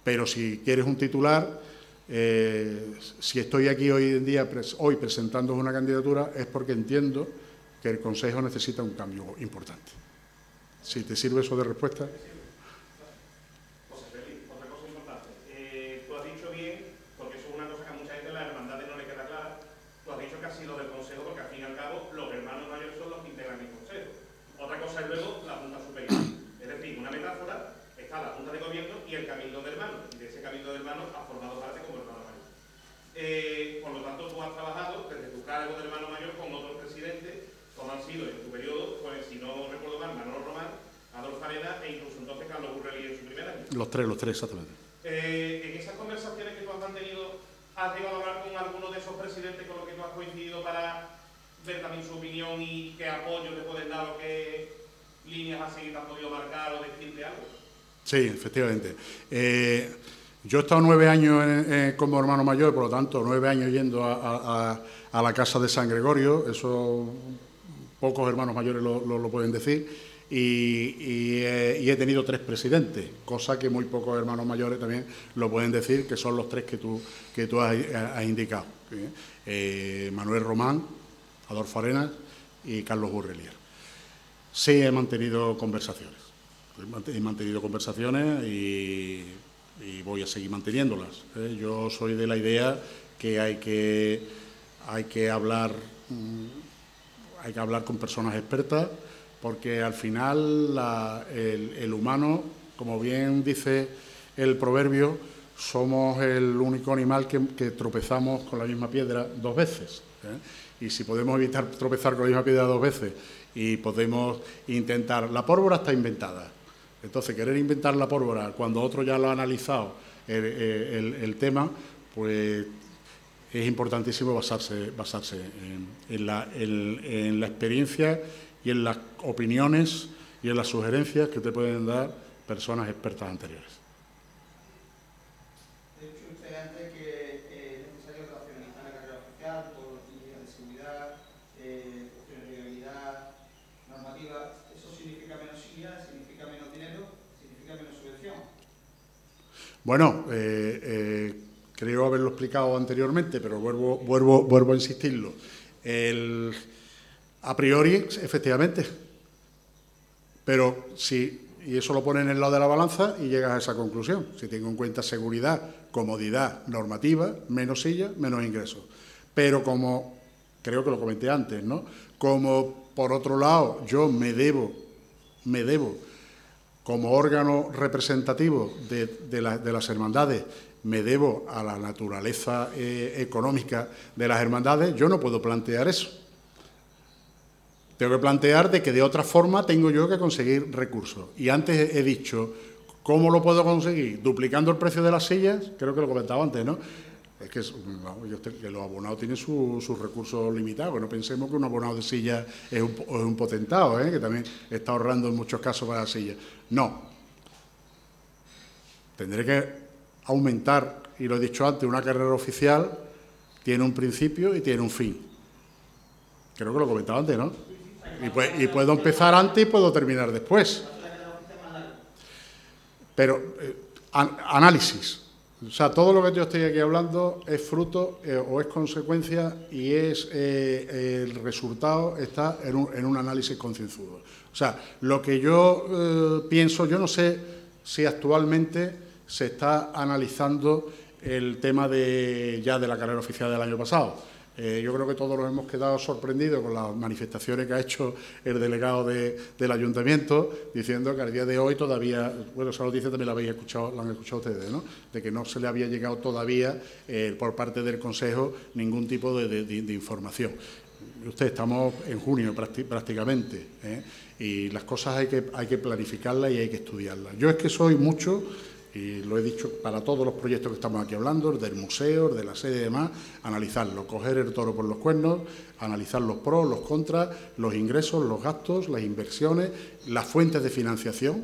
Pero si quieres un titular, eh, si estoy aquí hoy en día, hoy presentando una candidatura, es porque entiendo que el Consejo necesita un cambio importante. Si te sirve eso de respuesta. Tres, los tres, exactamente. Eh, en esas conversaciones que tú has mantenido, ¿has llegado a hablar con alguno de esos presidentes con los que tú has coincidido para ver también su opinión y qué apoyo te pueden dar o qué líneas a seguir te has podido marcar o decirte algo? Sí, efectivamente. Eh, yo he estado nueve años como hermano mayor, por lo tanto, nueve años yendo a, la casa de San Gregorio, eso pocos hermanos mayores lo pueden decir eh, y, he tenido tres presidentes, cosa que muy pocos hermanos mayores también lo pueden decir, que son los tres que tú, que tú has, indicado. Eh, Manuel Román, Adolfo Arenas y Carlos Burrelier. Sí he mantenido conversaciones, he mantenido conversaciones y, voy a seguir manteniéndolas. ¿eh? Yo soy de la idea que hay que, hay que hablar... Mm, hay que hablar con personas expertas, porque al final el, humano, como bien dice el proverbio, somos el único animal que, tropezamos con la misma piedra dos veces. ¿eh? Y si podemos evitar tropezar con la misma piedra dos veces y podemos intentar... La pólvora está inventada. Entonces, querer inventar la pólvora cuando otro ya lo ha analizado el tema, pues es importantísimo basarse, basarse en, la, experiencia y en las opiniones y en las sugerencias que te pueden dar personas expertas anteriores. Ha dicho usted antes que eh, es necesario racionalizar la carrera oficial por líneas de seguridad, eh, cuestiones de legalidad, normativa. ¿Eso significa menos significa menos dinero, significa menos subvención? Bueno, eh, eh creo haberlo explicado anteriormente, pero vuelvo, vuelvo, vuelvo a insistirlo. A priori, efectivamente, pero si, y eso lo pone en el lado de la balanza y llegas a esa conclusión. Si tengo en cuenta seguridad, comodidad, normativa, menos sillas, menos ingresos. Pero como, creo que lo comenté antes, ¿no? Como, por otro lado, yo me debo, me debo, como órgano representativo de, de las hermandades, me debo a la naturaleza eh, económica de las hermandades, yo no puedo plantear eso. Tengo que plantear de que de otra forma tengo yo que conseguir recursos. Y antes he dicho, ¿cómo lo puedo conseguir? Duplicando el precio de las sillas, creo que lo comentaba antes, ¿no? Es que, los abonados tienen sus recursos limitados, no pensemos que un abonado de silla es un, potentado, ¿eh? que también está ahorrando en muchos casos para las sillas. No. Tendré que aumentar, y lo he dicho antes, una carrera oficial tiene un principio y tiene un fin. Creo que lo comentaba antes, ¿no? Y, puedo empezar antes y puedo terminar después. Pero, eh, análisis. O sea, todo lo que yo estoy aquí hablando es fruto eh, o es consecuencia y es eh, el resultado está en un, en un análisis concienzudo. O sea, lo que yo pienso, yo no sé si actualmente se está analizando el tema de, ya de la carrera oficial del año pasado. Eh, yo creo que todos nos hemos quedado sorprendidos con las manifestaciones que ha hecho el delegado del ayuntamiento, diciendo que al día de hoy todavía, bueno, esa noticia también la habéis escuchado, la han escuchado ustedes, ¿no? De que no se le había llegado todavía eh, por parte del Consejo ningún tipo de, información. Usted, estamos en junio prácticamente, ¿eh? y las cosas hay que, hay que planificarlas y hay que estudiarlas. Yo es que soy mucho y lo he dicho para todos los proyectos que estamos aquí hablando, del museo, de la sede y demás, analizarlo, coger el toro por los cuernos, analizar los pros, los contras, los ingresos, los gastos, las inversiones, las fuentes de financiación,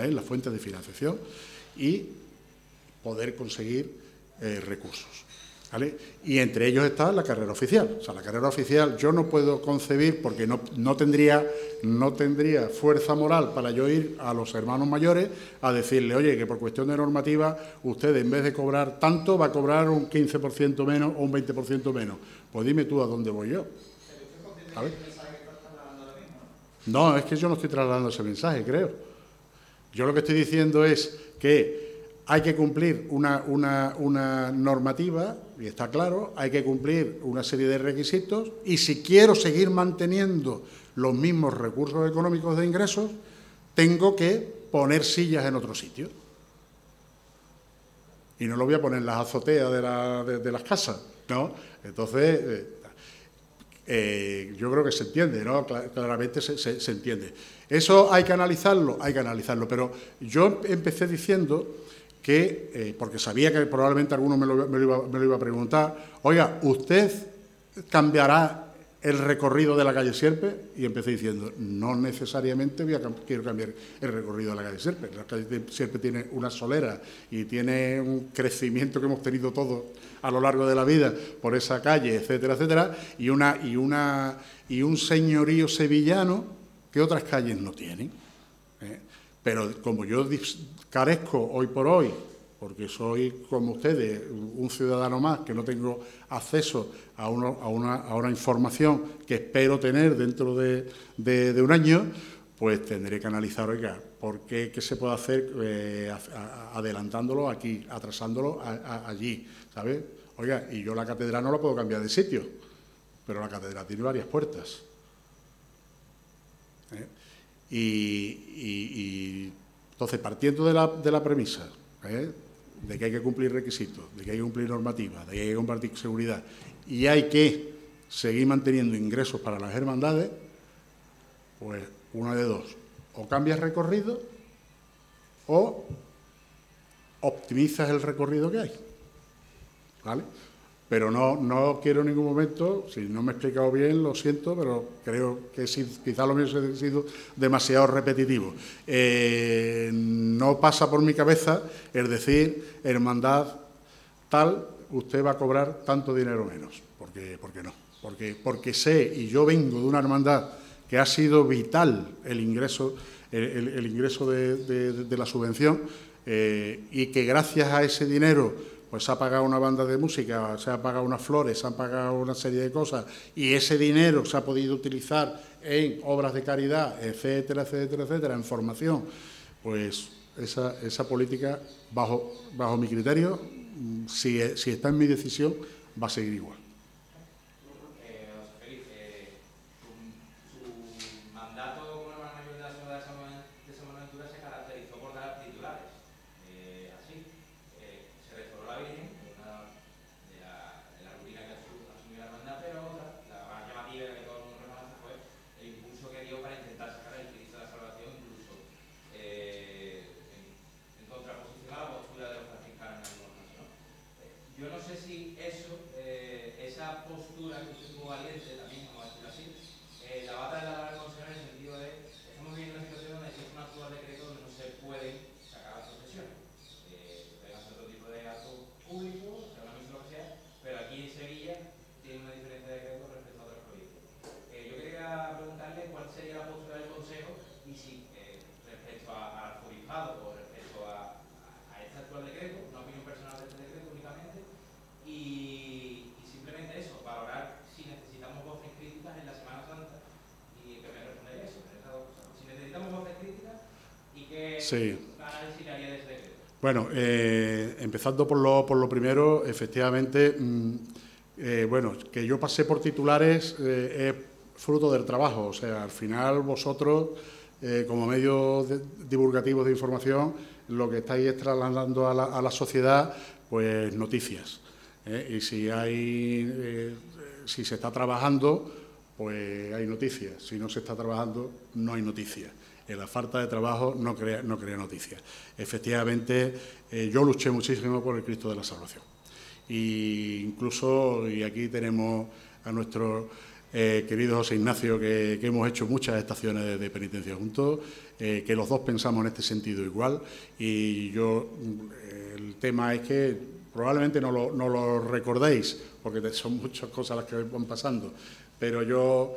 ¿eh? las fuentes de financiación y poder conseguir eh, recursos. Y entre ellos está la carrera oficial. O sea, la carrera oficial yo no puedo concebir porque no, no, tendría, no tendría fuerza moral para yo ir a los hermanos mayores a decirle, oye, que por cuestión de normativa usted en vez de cobrar tanto va a cobrar un 15% menos o un 20% menos. Pues dime tú a dónde voy yo. No, es que yo no estoy trasladando ese mensaje, creo. Yo lo que estoy diciendo es que hay que cumplir una, una, normativa, y está claro, hay que cumplir una serie de requisitos, y si quiero seguir manteniendo los mismos recursos económicos de ingresos, tengo que poner sillas en otro sitio. Y no lo voy a poner en las azoteas de, las casas, ¿no? Entonces, eh, eh, yo creo que se entiende, ¿no? Claramente se, se entiende. Eso hay que analizarlo, hay que analizarlo, pero yo empecé diciendo que, eh, porque sabía que probablemente alguno me lo, iba, a preguntar, oiga, ¿usted cambiará el recorrido de la calle Sierpe? Y empecé diciendo, no necesariamente voy a, quiero cambiar el recorrido de la calle Sierpe. La calle Sierpe tiene una solera y tiene un crecimiento que hemos tenido todos a lo largo de la vida por esa calle, etcétera, etcétera, y, una, y, una, y un señorío sevillano que otras calles no tienen. ¿eh? Pero como yo carezco hoy por hoy, porque soy como ustedes, un ciudadano más que no tengo acceso a, una, información que espero tener dentro de, un año, pues tendré que analizar, oiga, ¿por qué, se puede hacer eh, adelantándolo aquí, atrasándolo allí? ¿Sabes? Oiga, y yo la catedral no la puedo cambiar de sitio, pero la catedral tiene varias puertas. ¿eh? Y, entonces, partiendo de la, de la premisa ¿eh? de que hay que cumplir requisitos, de que hay que cumplir normativas, de que hay que compartir seguridad y hay que seguir manteniendo ingresos para las hermandades, pues una de dos, o cambias recorrido o optimizas el recorrido que hay. ¿Vale? Pero no, no quiero en ningún momento, si no me he explicado bien, lo siento, pero creo que quizá lo mío ha sido demasiado repetitivo. Eh, no pasa por mi cabeza el decir, hermandad tal, usted va a cobrar tanto dinero menos, porque, porque no. Porque, porque sé, y yo vengo de una hermandad que ha sido vital el ingreso, el, ingreso de, la subvención, eh, y que gracias a ese dinero pues se ha pagado una banda de música, se ha pagado unas flores, se han pagado una serie de cosas y ese dinero se ha podido utilizar en obras de caridad, etcétera, etcétera, etcétera, en formación, pues esa, esa política, bajo, bajo mi criterio, si, si está en mi decisión, va a seguir igual. Sí. Bueno, eh, empezando por lo, por lo primero, efectivamente, mm, eh, bueno, que yo pasé por titulares eh, es fruto del trabajo. O sea, al final vosotros, como medios divulgativos de información, lo que estáis es trasladando a la, a la sociedad, pues noticias. Y si hay, si se está trabajando, pues hay noticias. Si no se está trabajando, no hay noticias la falta de trabajo no crea, no noticias. Efectivamente, eh, yo luché muchísimo por el Cristo de la Salvación. Y incluso, y aquí tenemos a nuestro eh, querido José Ignacio, que, hemos hecho muchas estaciones de, penitencia juntos, eh, que los dos pensamos en este sentido igual. Y yo, el tema es que probablemente no lo recordéis, porque son muchas cosas las que van pasando, pero yo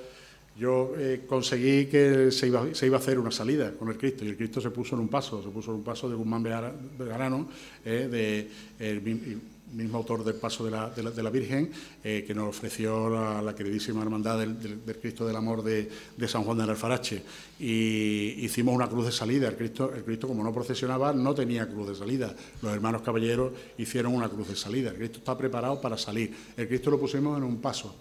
yo eh, conseguí que se iba, se iba, a hacer una salida con el Cristo y el Cristo se puso en un paso, se puso en un paso de Guzmán Bejarano, eh, de, el mismo autor del paso de la, de la, Virgen, eh, que nos ofreció la, queridísima hermandad del, Cristo del Amor de, San Juan del Alfarache. Y hicimos una cruz de salida. El Cristo, el Cristo, como no procesionaba, no tenía cruz de salida. Los hermanos caballeros hicieron una cruz de salida. El Cristo está preparado para salir. El Cristo lo pusimos en un paso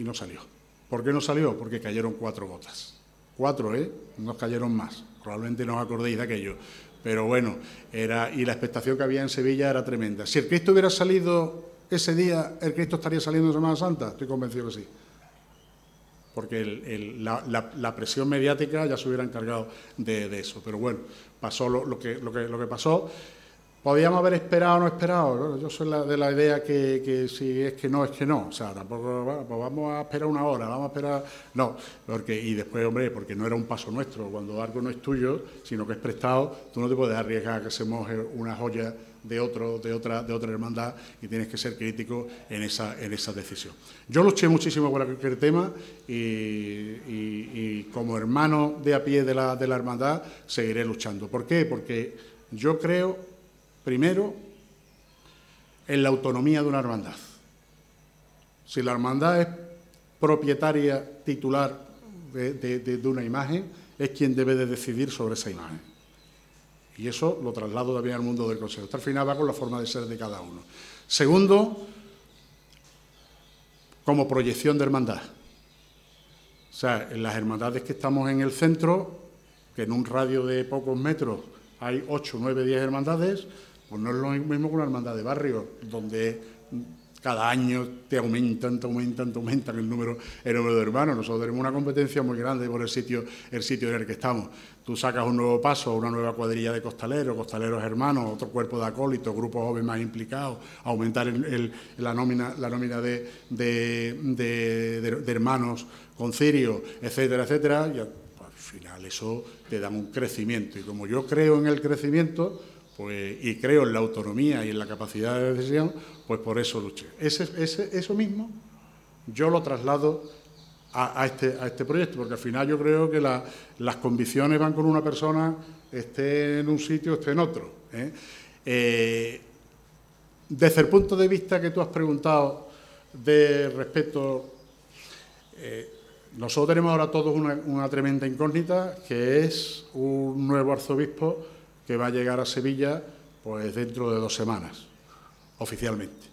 y no salió. ¿Por qué no salió? Porque cayeron cuatro gotas. Cuatro, ¿eh? No cayeron más. Probablemente no os acordéis de aquello. Pero bueno, era, y la expectación que había en Sevilla era tremenda. Si el Cristo hubiera salido ese día, ¿el Cristo estaría saliendo en Semana Santa? Estoy convencido que sí. Porque la, presión mediática ya se hubiera encargado de, eso. Pero bueno, pasó lo que pasó. Podíamos haber esperado o no esperado. Yo soy de la idea que, si es que no, es que no. O sea, tampoco pues vamos a esperar una hora, vamos a esperar. No, porque, y después, hombre, porque no era un paso nuestro. Cuando algo no es tuyo, sino que es prestado, tú no te puedes arriesgar a que se moje una joya de otro, de otra, de otra hermandad y tienes que ser crítico en esa, en esa decisión. Yo luché muchísimo por aquel tema y, como hermano de a pie de la, de la hermandad seguiré luchando. ¿Por qué? Porque yo creo Primero, en la autonomía de una hermandad. Si la hermandad es propietaria titular de, una imagen, es quien debe de decidir sobre esa imagen. Y eso lo traslado también al mundo del Consejo. Esto al final va con la forma de ser de cada uno. Segundo, como proyección de hermandad. sea, en las hermandades que estamos en el centro, que en un radio de pocos metros hay 8, 9, 10 hermandades, pues no es lo mismo que una hermandad de barrio, donde cada año te aumentan, te aumentan, te aumentan el número, el número de hermanos. Nosotros tenemos una competencia muy grande por el sitio, el sitio en el que estamos. Tú sacas un nuevo paso, una nueva cuadrilla de costaleros, costaleros hermanos, otro cuerpo de acólitos, grupos jóvenes más implicados, aumentar la nómina, la nómina de, de, hermanos con cirio, etcétera, etcétera. Y al final eso te da un crecimiento. Y como yo creo en el crecimiento, pues, y creo en la autonomía y en la capacidad de decisión, pues por eso luché. Ese, eso mismo yo lo traslado a, este, a, este, proyecto, porque al final yo creo que las convicciones van con una persona, esté en un sitio, esté en otro. ¿eh? Eh, desde el punto de vista que tú has preguntado de respecto, eh, nosotros tenemos ahora todos una, una tremenda incógnita, que es un nuevo arzobispo que va a llegar a Sevilla pues dentro de dos semanas, oficialmente.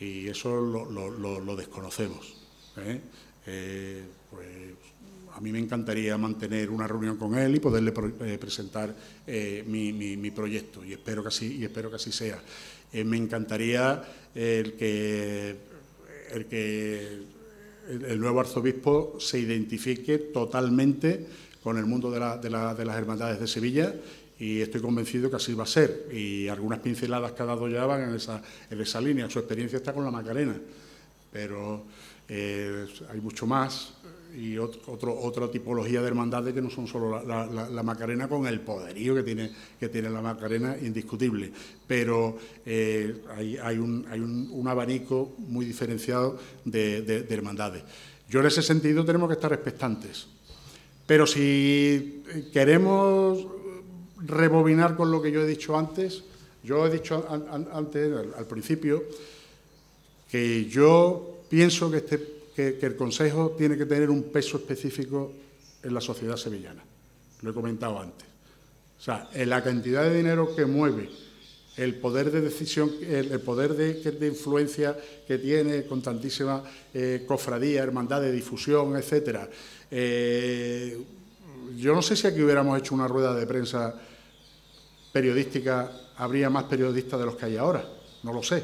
Y eso lo, desconocemos. ¿eh? Eh, pues a mí me encantaría mantener una reunión con él y poderle eh, presentar mi, proyecto y espero que así, y espero que así sea. me encantaría el que, el que el nuevo arzobispo se identifique totalmente con el mundo de las hermandades de Sevilla y estoy convencido que así va a ser. Y algunas pinceladas que ha dado ya van en esa, en esa línea. Su experiencia está con la Macarena, pero eh, hay mucho más y otro, otra tipología de hermandades que no son solo la, Macarena con el poderío que tiene, que tiene la Macarena, indiscutible. Pero eh, hay, un, hay un, abanico muy diferenciado de, de hermandades. Yo en ese sentido tenemos que estar expectantes. Pero si queremos rebobinar con lo que yo he dicho antes. Yo he dicho antes, al, principio, que yo pienso que, este, que, el Consejo tiene que tener un peso específico en la sociedad sevillana. Lo he comentado antes. O sea, en la cantidad de dinero que mueve, el poder de decisión, el, poder de, influencia que tiene con tantísima eh, cofradía, hermandad de difusión, etcétera. Eh, yo no sé si aquí hubiéramos hecho una rueda de prensa periodística habría más periodistas de los que hay ahora, no lo sé,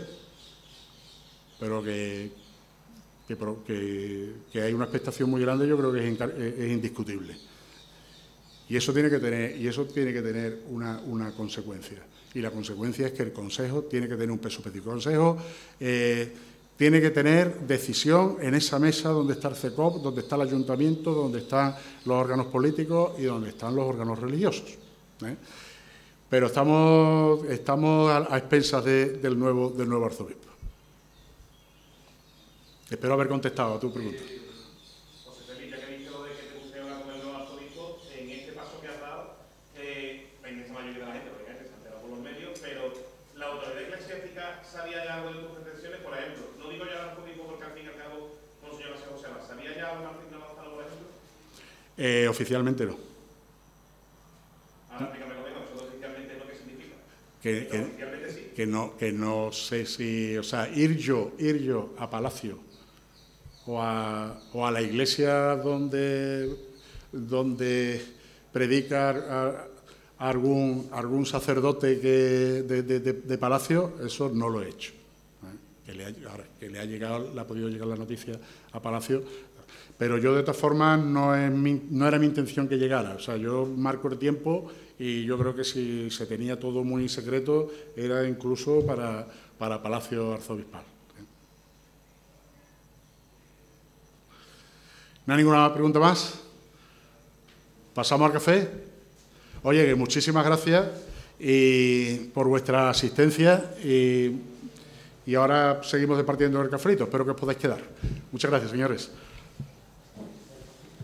pero que, que, hay una expectación muy grande yo creo que es, indiscutible. Y eso tiene que tener, y eso tiene que tener una, consecuencia. Y la consecuencia es que el Consejo tiene que tener un peso específico. El Consejo eh, tiene que tener decisión en esa mesa donde está el CECOP, donde está el ayuntamiento, donde están los órganos políticos y donde están los órganos religiosos. ¿eh? Pero estamos, estamos a, expensas del, nuevo, del nuevo arzobispo. Espero haber contestado a tu pregunta. José Felipe, que dicho de que te gustaría hablar con el nuevo arzobispo, en este que de de no digo ya el arzobispo porque al fin y al cabo, Monseñor José José ¿sabía ya algo de que, no, sé si, o sea, ir yo, ir yo a Palacio o a, o a la iglesia donde, donde predica algún, algún sacerdote que, de, Palacio, eso no lo he hecho. ¿eh? Que, le ha, llegado, le ha podido llegar la noticia a Palacio, pero yo de todas formas no, es no era mi intención que llegara. O sea, yo marco el tiempo y yo creo que si se tenía todo muy secreto era incluso para, para Palacio Arzobispal. ¿No hay ninguna pregunta más? ¿Pasamos al café? Oye, que muchísimas gracias y por vuestra asistencia y, y ahora seguimos departiendo el cafrito. Espero que os podáis quedar. Muchas gracias, señores.